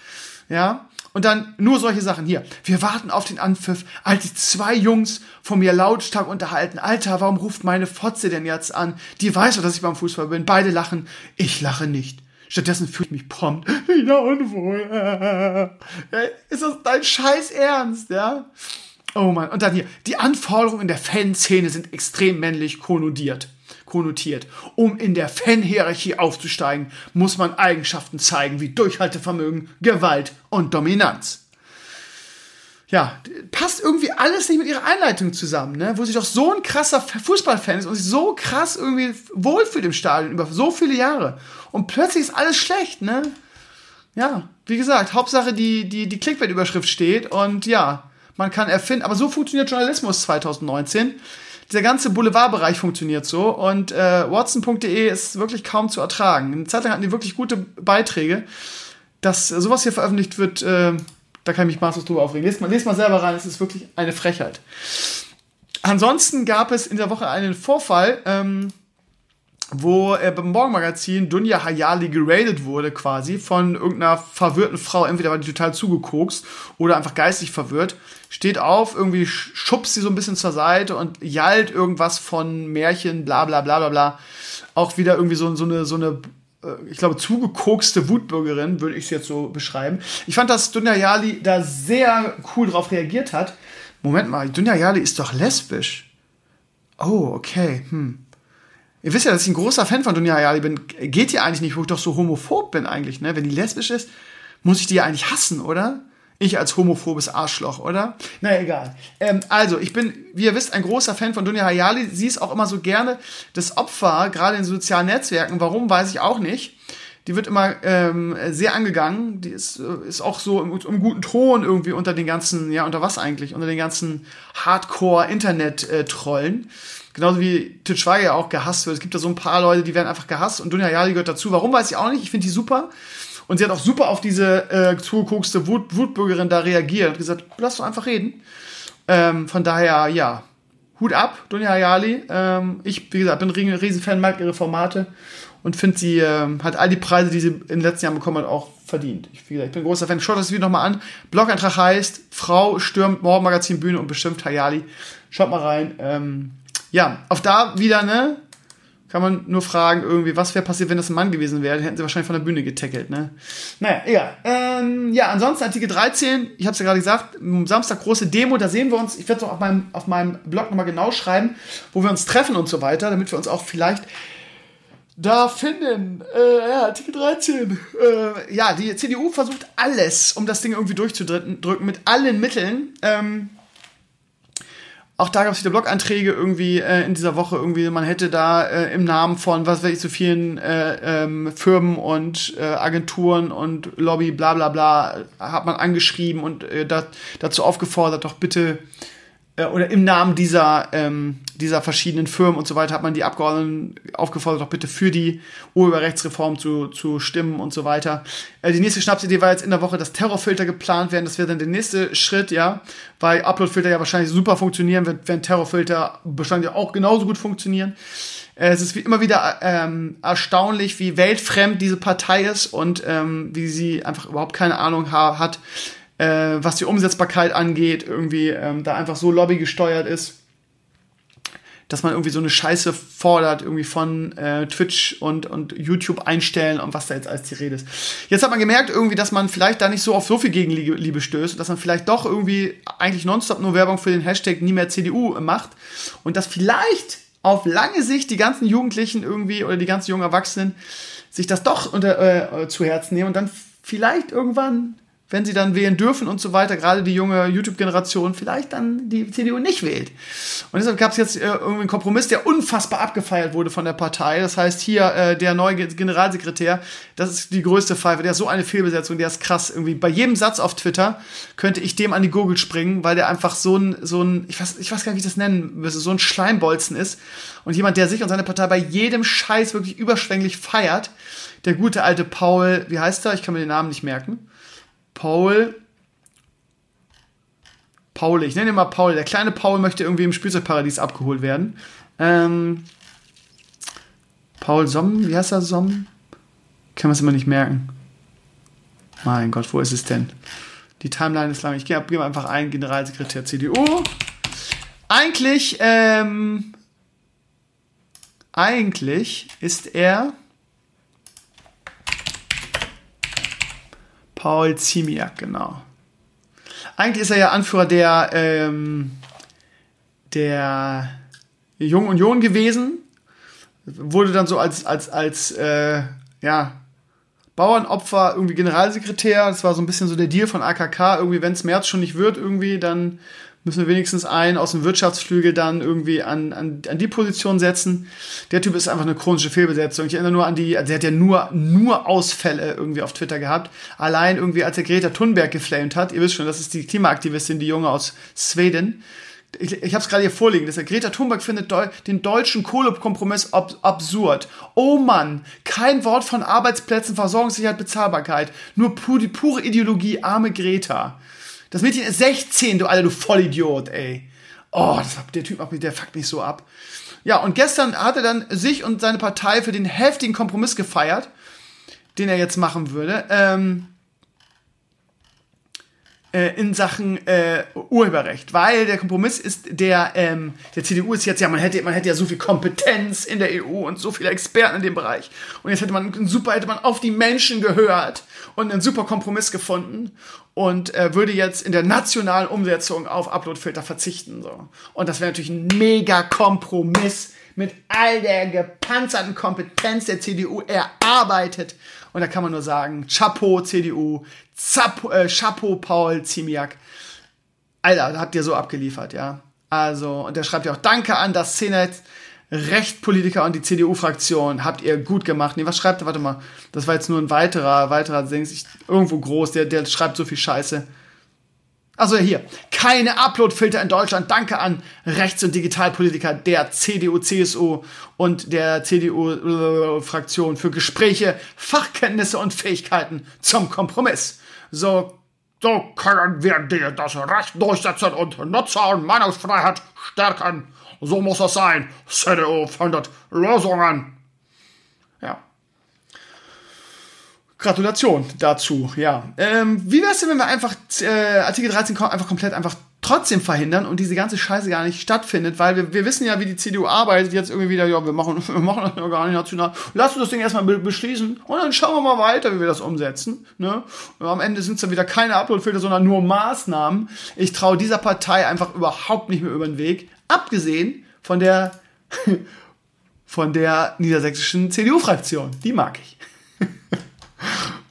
Ja. Und dann nur solche Sachen hier. Wir warten auf den Anpfiff, als sich zwei Jungs von mir lautstark unterhalten. Alter, warum ruft meine Fotze denn jetzt an? Die weiß doch, dass ich beim Fußball bin. Beide lachen. Ich lache nicht. Stattdessen fühle ich mich prompt wieder unwohl. Ist das dein Scheiß Ernst, ja? Oh Mann. Und dann hier. Die Anforderungen in der Fanszene sind extrem männlich konnotiert konnotiert. Um in der Fan-Hierarchie aufzusteigen, muss man Eigenschaften zeigen wie Durchhaltevermögen, Gewalt und Dominanz. Ja, passt irgendwie alles nicht mit ihrer Einleitung zusammen, ne? Wo sie doch so ein krasser Fußballfan ist und sich so krass irgendwie wohlfühlt im Stadion über so viele Jahre. Und plötzlich ist alles schlecht, ne? Ja, wie gesagt, Hauptsache die, die, die Clickbait-Überschrift steht und ja, man kann erfinden, aber so funktioniert Journalismus 2019 dieser ganze Boulevardbereich funktioniert so und äh, Watson.de ist wirklich kaum zu ertragen. Eine Zeit lang hatten die wirklich gute Beiträge. Dass sowas hier veröffentlicht wird, äh, da kann ich mich maßlos drüber aufregen. Lest mal, lest mal selber rein, es ist wirklich eine Frechheit. Ansonsten gab es in der Woche einen Vorfall, ähm, wo äh, beim Morgenmagazin Dunja Hayali geradet wurde quasi von irgendeiner verwirrten Frau. Entweder war die total zugekokst oder einfach geistig verwirrt. Steht auf, irgendwie schubst sie so ein bisschen zur Seite und jallt irgendwas von Märchen, bla bla bla bla bla. Auch wieder irgendwie so, so eine, so eine äh, ich glaube, zugekokste Wutbürgerin, würde ich es jetzt so beschreiben. Ich fand, dass Dunja Jali da sehr cool drauf reagiert hat. Moment mal, Dunja Jali ist doch lesbisch. Oh, okay, hm. Ihr wisst ja, dass ich ein großer Fan von Dunja Jali bin. Geht ihr eigentlich nicht, wo ich doch so homophob bin eigentlich, ne? Wenn die lesbisch ist, muss ich die ja eigentlich hassen, oder? Ich als homophobes Arschloch, oder? Na egal. Ähm, also, ich bin, wie ihr wisst, ein großer Fan von Dunja Hayali. Sie ist auch immer so gerne das Opfer, gerade in sozialen Netzwerken. Warum, weiß ich auch nicht. Die wird immer ähm, sehr angegangen. Die ist, äh, ist auch so im, im, guten Ton irgendwie unter den ganzen, ja, unter was eigentlich? Unter den ganzen Hardcore-Internet-Trollen. Genauso wie Til Schweiger auch gehasst wird. Es gibt da so ein paar Leute, die werden einfach gehasst und Dunja Hayali gehört dazu. Warum, weiß ich auch nicht. Ich finde die super. Und sie hat auch super auf diese äh, zugekokste Wut, Wutbürgerin da reagiert und gesagt, lass doch einfach reden. Ähm, von daher, ja, Hut ab, Dunja Hayali. Ähm, ich, wie gesagt, bin ein Riesenfan, mag ihre Formate und finde, sie ähm, hat all die Preise, die sie in den letzten Jahren bekommen hat, auch verdient. Ich, wie gesagt, ich bin ein großer Fan. Schaut das Video nochmal an. Blog-Eintrag heißt, Frau stürmt Morgenmagazin Bühne und bestimmt Hayali. Schaut mal rein. Ähm, ja, auf da wieder, ne? kann man nur fragen, irgendwie, was wäre passiert, wenn das ein Mann gewesen wäre? Hätten sie wahrscheinlich von der Bühne getackelt, ne? Naja, egal. Ähm, ja, ansonsten Artikel 13, ich habe es ja gerade gesagt, Samstag große Demo, da sehen wir uns, ich werde es auch auf meinem, auf meinem Blog nochmal genau schreiben, wo wir uns treffen und so weiter, damit wir uns auch vielleicht da finden. Äh, ja, Artikel 13. Äh, ja, die CDU versucht alles, um das Ding irgendwie durchzudrücken, mit allen Mitteln. Ähm, auch da gab es wieder Blog-Einträge irgendwie äh, in dieser Woche irgendwie, man hätte da äh, im Namen von was weiß ich so vielen äh, ähm, Firmen und äh, Agenturen und Lobby bla bla bla hat man angeschrieben und äh, dat, dazu aufgefordert, doch bitte äh, oder im Namen dieser, ähm, dieser verschiedenen Firmen und so weiter hat man die Abgeordneten aufgefordert, doch bitte für die Urheberrechtsreform zu, zu stimmen und so weiter. Äh, die nächste Schnapsidee war jetzt in der Woche, dass Terrorfilter geplant werden. Das wäre dann der nächste Schritt, ja, weil Uploadfilter ja wahrscheinlich super funktionieren, wenn, wenn Terrorfilter wahrscheinlich auch genauso gut funktionieren. Äh, es ist wie immer wieder ähm, erstaunlich, wie weltfremd diese Partei ist und ähm, wie sie einfach überhaupt keine Ahnung ha hat, äh, was die Umsetzbarkeit angeht, irgendwie ähm, da einfach so lobbygesteuert ist, dass man irgendwie so eine Scheiße fordert, irgendwie von äh, Twitch und, und YouTube einstellen und was da jetzt als die Rede ist. Jetzt hat man gemerkt irgendwie, dass man vielleicht da nicht so auf so viel Gegenliebe stößt und dass man vielleicht doch irgendwie eigentlich nonstop nur Werbung für den Hashtag nie mehr CDU macht und dass vielleicht auf lange Sicht die ganzen Jugendlichen irgendwie oder die ganzen jungen Erwachsenen sich das doch unter, äh, zu Herzen nehmen und dann vielleicht irgendwann wenn sie dann wählen dürfen und so weiter, gerade die junge YouTube-Generation, vielleicht dann die CDU nicht wählt. Und deshalb gab es jetzt äh, irgendwie einen Kompromiss, der unfassbar abgefeiert wurde von der Partei. Das heißt, hier äh, der neue Generalsekretär, das ist die größte Pfeife, der ist so eine Fehlbesetzung, der ist krass. Irgendwie bei jedem Satz auf Twitter könnte ich dem an die Gurgel springen, weil der einfach so ein, so ein, ich weiß, ich weiß gar nicht, wie ich das nennen müsste, so ein Schleimbolzen ist. Und jemand, der sich und seine Partei bei jedem Scheiß wirklich überschwänglich feiert. Der gute alte Paul, wie heißt er? Ich kann mir den Namen nicht merken. Paul. Paul, ich nenne ihn mal Paul. Der kleine Paul möchte irgendwie im Spielzeugparadies abgeholt werden. Ähm, Paul Somm, wie heißt er Somm? Kann man es immer nicht merken. Mein Gott, wo ist es denn? Die Timeline ist lang. Ich gebe einfach ein, Generalsekretär CDU. Eigentlich, ähm, eigentlich ist er Paul Ziemiak, genau. Eigentlich ist er ja Anführer der, ähm, der Jungen Union gewesen. Wurde dann so als, als, als, äh, ja, Bauernopfer irgendwie Generalsekretär. Das war so ein bisschen so der Deal von AKK. Irgendwie, wenn es März schon nicht wird, irgendwie, dann müssen wir wenigstens einen aus dem Wirtschaftsflügel dann irgendwie an, an, an die Position setzen. Der Typ ist einfach eine chronische Fehlbesetzung. Ich erinnere nur an die, also er hat ja nur, nur Ausfälle irgendwie auf Twitter gehabt. Allein irgendwie, als er Greta Thunberg geflamed hat, ihr wisst schon, das ist die Klimaaktivistin, die Junge aus Schweden. Ich, ich habe es gerade hier vorliegen, dass er Greta Thunberg findet Deu den deutschen Kohlekompromiss ab absurd. Oh Mann, kein Wort von Arbeitsplätzen, Versorgungssicherheit, Bezahlbarkeit. Nur pu die pure Ideologie, arme Greta. Das Mädchen ist 16, du Alter, du Vollidiot, ey. Oh, das, der Typ macht mich, der fuckt mich so ab. Ja, und gestern hat er dann sich und seine Partei für den heftigen Kompromiss gefeiert, den er jetzt machen würde. Ähm, äh, in Sachen äh, Urheberrecht, weil der Kompromiss ist der ähm, der CDU ist jetzt ja man hätte man hätte ja so viel Kompetenz in der EU und so viele Experten in dem Bereich. Und jetzt hätte man super hätte man auf die Menschen gehört und einen super Kompromiss gefunden und äh, würde jetzt in der nationalen Umsetzung auf Uploadfilter verzichten so. Und das wäre natürlich ein mega Kompromiss mit all der gepanzerten Kompetenz der CDU erarbeitet und da kann man nur sagen, Chapeau CDU, Zapo, äh, Chapeau Paul Ziemiak. Alter, da habt ihr so abgeliefert, ja. Also, und der schreibt ja auch Danke an das Szenet, Rechtpolitiker und die CDU-Fraktion. Habt ihr gut gemacht. Nee, was schreibt er? Warte mal. Das war jetzt nur ein weiterer, weiterer, irgendwo groß, der, der schreibt so viel Scheiße. Also hier, keine Upload-Filter in Deutschland. Danke an Rechts- und Digitalpolitiker der CDU, CSU und der CDU-Fraktion für Gespräche, Fachkenntnisse und Fähigkeiten zum Kompromiss. So, so können wir das Recht durchsetzen und Nutzer- und Meinungsfreiheit stärken. So muss es sein. CDU findet Lösungen. Ja. Gratulation dazu, ja. Ähm, wie wär's denn, wenn wir einfach äh, Artikel 13 einfach komplett einfach trotzdem verhindern und diese ganze Scheiße gar nicht stattfindet, weil wir, wir wissen ja, wie die CDU arbeitet, jetzt irgendwie wieder, ja, wir machen, wir machen das ja gar nicht national. Lass uns das Ding erstmal beschließen und dann schauen wir mal weiter, wie wir das umsetzen. Ne? Und am Ende sind es dann wieder keine Uploadfilter, sondern nur Maßnahmen. Ich traue dieser Partei einfach überhaupt nicht mehr über den Weg, abgesehen von der von der niedersächsischen CDU-Fraktion. Die mag ich.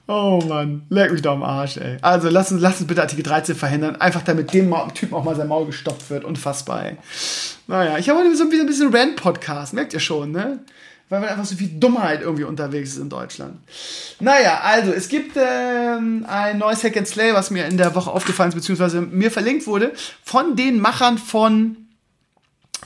Oh Mann, leck mich doch am Arsch, ey. Also lass uns, lass uns bitte Artikel 13 verhindern, einfach damit dem Typen auch mal sein Maul gestopft wird. Unfassbar, ey. Naja, ich habe heute so ein bisschen Rant-Podcast, merkt ihr schon, ne? Weil man einfach so viel Dummheit irgendwie unterwegs ist in Deutschland. Naja, also es gibt ähm, ein neues Hack and Slay, was mir in der Woche aufgefallen ist, beziehungsweise mir verlinkt wurde, von den Machern von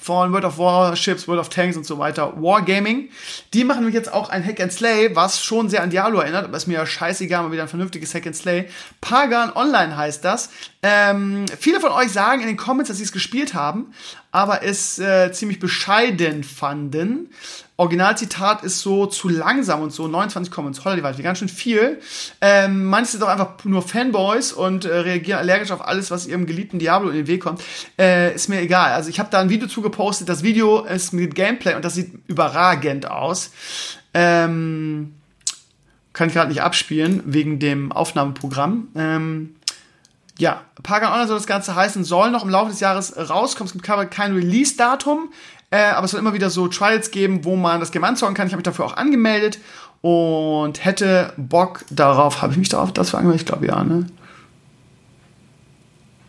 von World of Warships, World of Tanks und so weiter, Wargaming. Die machen nämlich jetzt auch ein Hack and Slay, was schon sehr an Diablo erinnert, aber ist mir ja scheißegal, mal wieder ein vernünftiges Hack and Slay. Pagan Online heißt das. Ähm, viele von euch sagen in den Comments, dass sie es gespielt haben, aber es äh, ziemlich bescheiden fanden. Originalzitat ist so zu langsam und so. 29 Comments, holla die Waldfee, ganz schön viel. Ähm, manche sind auch einfach nur Fanboys und äh, reagieren allergisch auf alles, was ihrem geliebten Diablo in den Weg kommt. Äh, ist mir egal. Also ich habe da ein Video zugepostet. Das Video ist mit Gameplay und das sieht überragend aus. Ähm, kann ich gerade nicht abspielen, wegen dem Aufnahmeprogramm. Ähm, ja, Pagan Online soll das Ganze heißen, soll noch im Laufe des Jahres rauskommen. Es gibt kein Release-Datum. Äh, aber es soll immer wieder so Trials geben, wo man das Game anzocken kann. Ich habe mich dafür auch angemeldet und hätte Bock darauf. Habe ich mich darauf dazu angemeldet? Ich glaube ja, ne?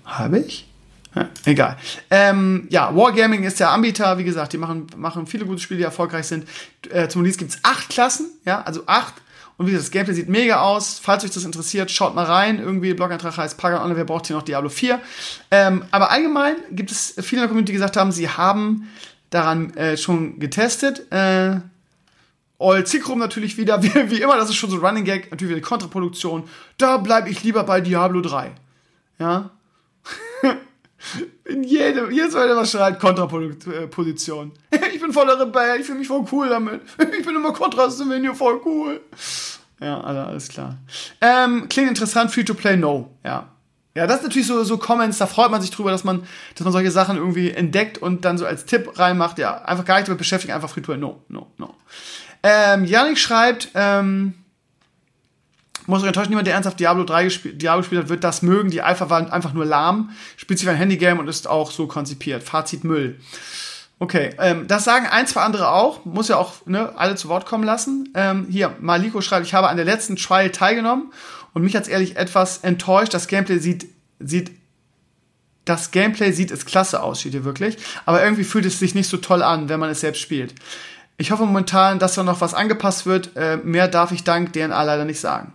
Habe ich? Ja, egal. Ähm, ja, Wargaming ist der Anbieter, wie gesagt, die machen, machen viele gute Spiele, die erfolgreich sind. Äh, zum Release gibt es acht Klassen, ja, also acht. Und wie gesagt, das Gameplay sieht mega aus. Falls euch das interessiert, schaut mal rein. Irgendwie Blog-Eintrag heißt Pagan Online, wer braucht hier noch Diablo 4? Ähm, aber allgemein gibt es viele in der Community, die gesagt haben, sie haben daran äh, schon getestet. Äh, All Zikrum natürlich wieder, wie, wie, immer, das ist schon so ein Running Gag, natürlich wieder Kontraproduktion. Da bleibe ich lieber bei Diablo 3. Ja. In jedem, jedes Mal, was schreit, Kontraposition. ich bin voller Rebell, ich fühle mich voll cool damit. ich bin immer Kontra Venue voll cool. Ja, also alles klar. Ähm, klingt interessant, Free-to-Play, no. Ja. Ja, das ist natürlich so, so Comments, da freut man sich drüber, dass man, dass man solche Sachen irgendwie entdeckt und dann so als Tipp reinmacht. Ja, einfach gar nicht damit beschäftigen, einfach Free No, no, no. Ähm, Yannick schreibt, ähm, muss euch enttäuschen, niemand, der ernsthaft Diablo 3 gespielt, Diablo gespielt hat, wird das mögen. Die Alpha war einfach nur lahm, spielt sich ein Handygame und ist auch so konzipiert. Fazit Müll. Okay, ähm, das sagen ein, zwei andere auch. Muss ja auch ne, alle zu Wort kommen lassen. Ähm, hier, Maliko schreibt, ich habe an der letzten Trial teilgenommen und mich hat's ehrlich etwas enttäuscht. Das Gameplay sieht, sieht, das Gameplay sieht es klasse aus, steht hier wirklich. Aber irgendwie fühlt es sich nicht so toll an, wenn man es selbst spielt. Ich hoffe momentan, dass da noch was angepasst wird. Äh, mehr darf ich dank DNA leider nicht sagen.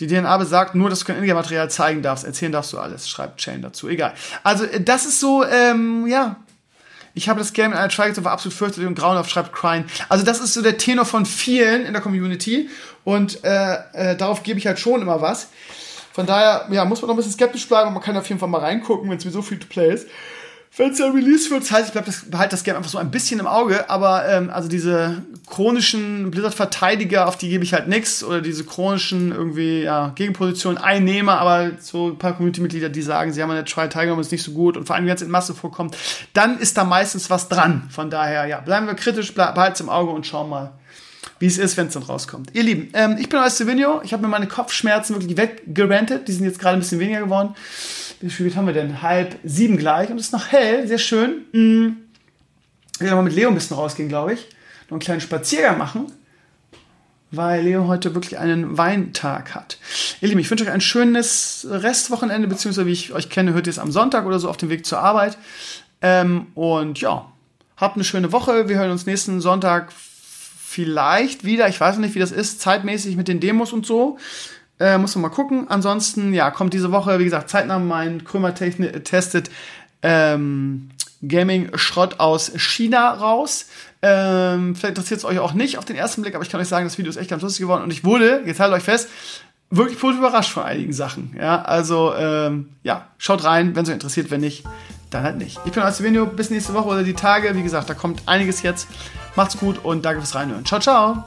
Die DNA besagt nur, dass du kein Ingame-Material zeigen darfst. Erzählen darfst du alles, schreibt Chain dazu. Egal. Also, äh, das ist so, ähm, ja. Ich habe das Game in einer Trial war absolut fürchterlich und grauenhaft, schreibt Crying. Also, das ist so der Tenor von vielen in der Community. Und äh, äh, darauf gebe ich halt schon immer was. Von daher, ja, muss man noch ein bisschen skeptisch bleiben, man kann auf jeden Fall mal reingucken, wenn es sowieso free to play ist. Wenn es ja Release wird, das heißt, ich bleib das, behalte das Game einfach so ein bisschen im Auge, aber ähm, also diese chronischen Blizzard-Verteidiger, auf die gebe ich halt nichts, oder diese chronischen irgendwie, ja, Gegenpositionen Einnehmer, aber so ein paar Community-Mitglieder, die sagen, sie haben eine Try Tiger und ist nicht so gut und vor allem, wenn es in Masse vorkommt, dann ist da meistens was dran. Von daher, ja, bleiben wir kritisch, behalten es im Auge und schauen mal, wie es ist, wenn es dann rauskommt. Ihr Lieben, ähm, ich bin euer Silvino, ich habe mir meine Kopfschmerzen wirklich weggerantet, die sind jetzt gerade ein bisschen weniger geworden wie spät haben wir denn? Halb sieben gleich und es ist noch hell, sehr schön. Mhm. Ich werde mal mit Leo ein bisschen rausgehen, glaube ich. Noch einen kleinen Spaziergang machen, weil Leo heute wirklich einen Weintag hat. Ihr Lieben, ich wünsche euch ein schönes Restwochenende, beziehungsweise wie ich euch kenne, hört ihr es am Sonntag oder so auf dem Weg zur Arbeit. Ähm, und ja, habt eine schöne Woche. Wir hören uns nächsten Sonntag vielleicht wieder. Ich weiß noch nicht, wie das ist, zeitmäßig mit den Demos und so. Äh, muss man mal gucken. Ansonsten, ja, kommt diese Woche, wie gesagt, zeitnah mein Krömer testet ähm, Gaming-Schrott aus China raus. Ähm, vielleicht interessiert es euch auch nicht auf den ersten Blick, aber ich kann euch sagen, das Video ist echt ganz lustig geworden und ich wurde, jetzt haltet euch fest, wirklich positiv überrascht von einigen Sachen. Ja, also, ähm, ja, schaut rein, wenn es euch interessiert, wenn nicht, dann halt nicht. Ich bin aus dem Video, bis nächste Woche oder die Tage. Wie gesagt, da kommt einiges jetzt. Macht's gut und danke fürs Reinhören. Ciao, ciao.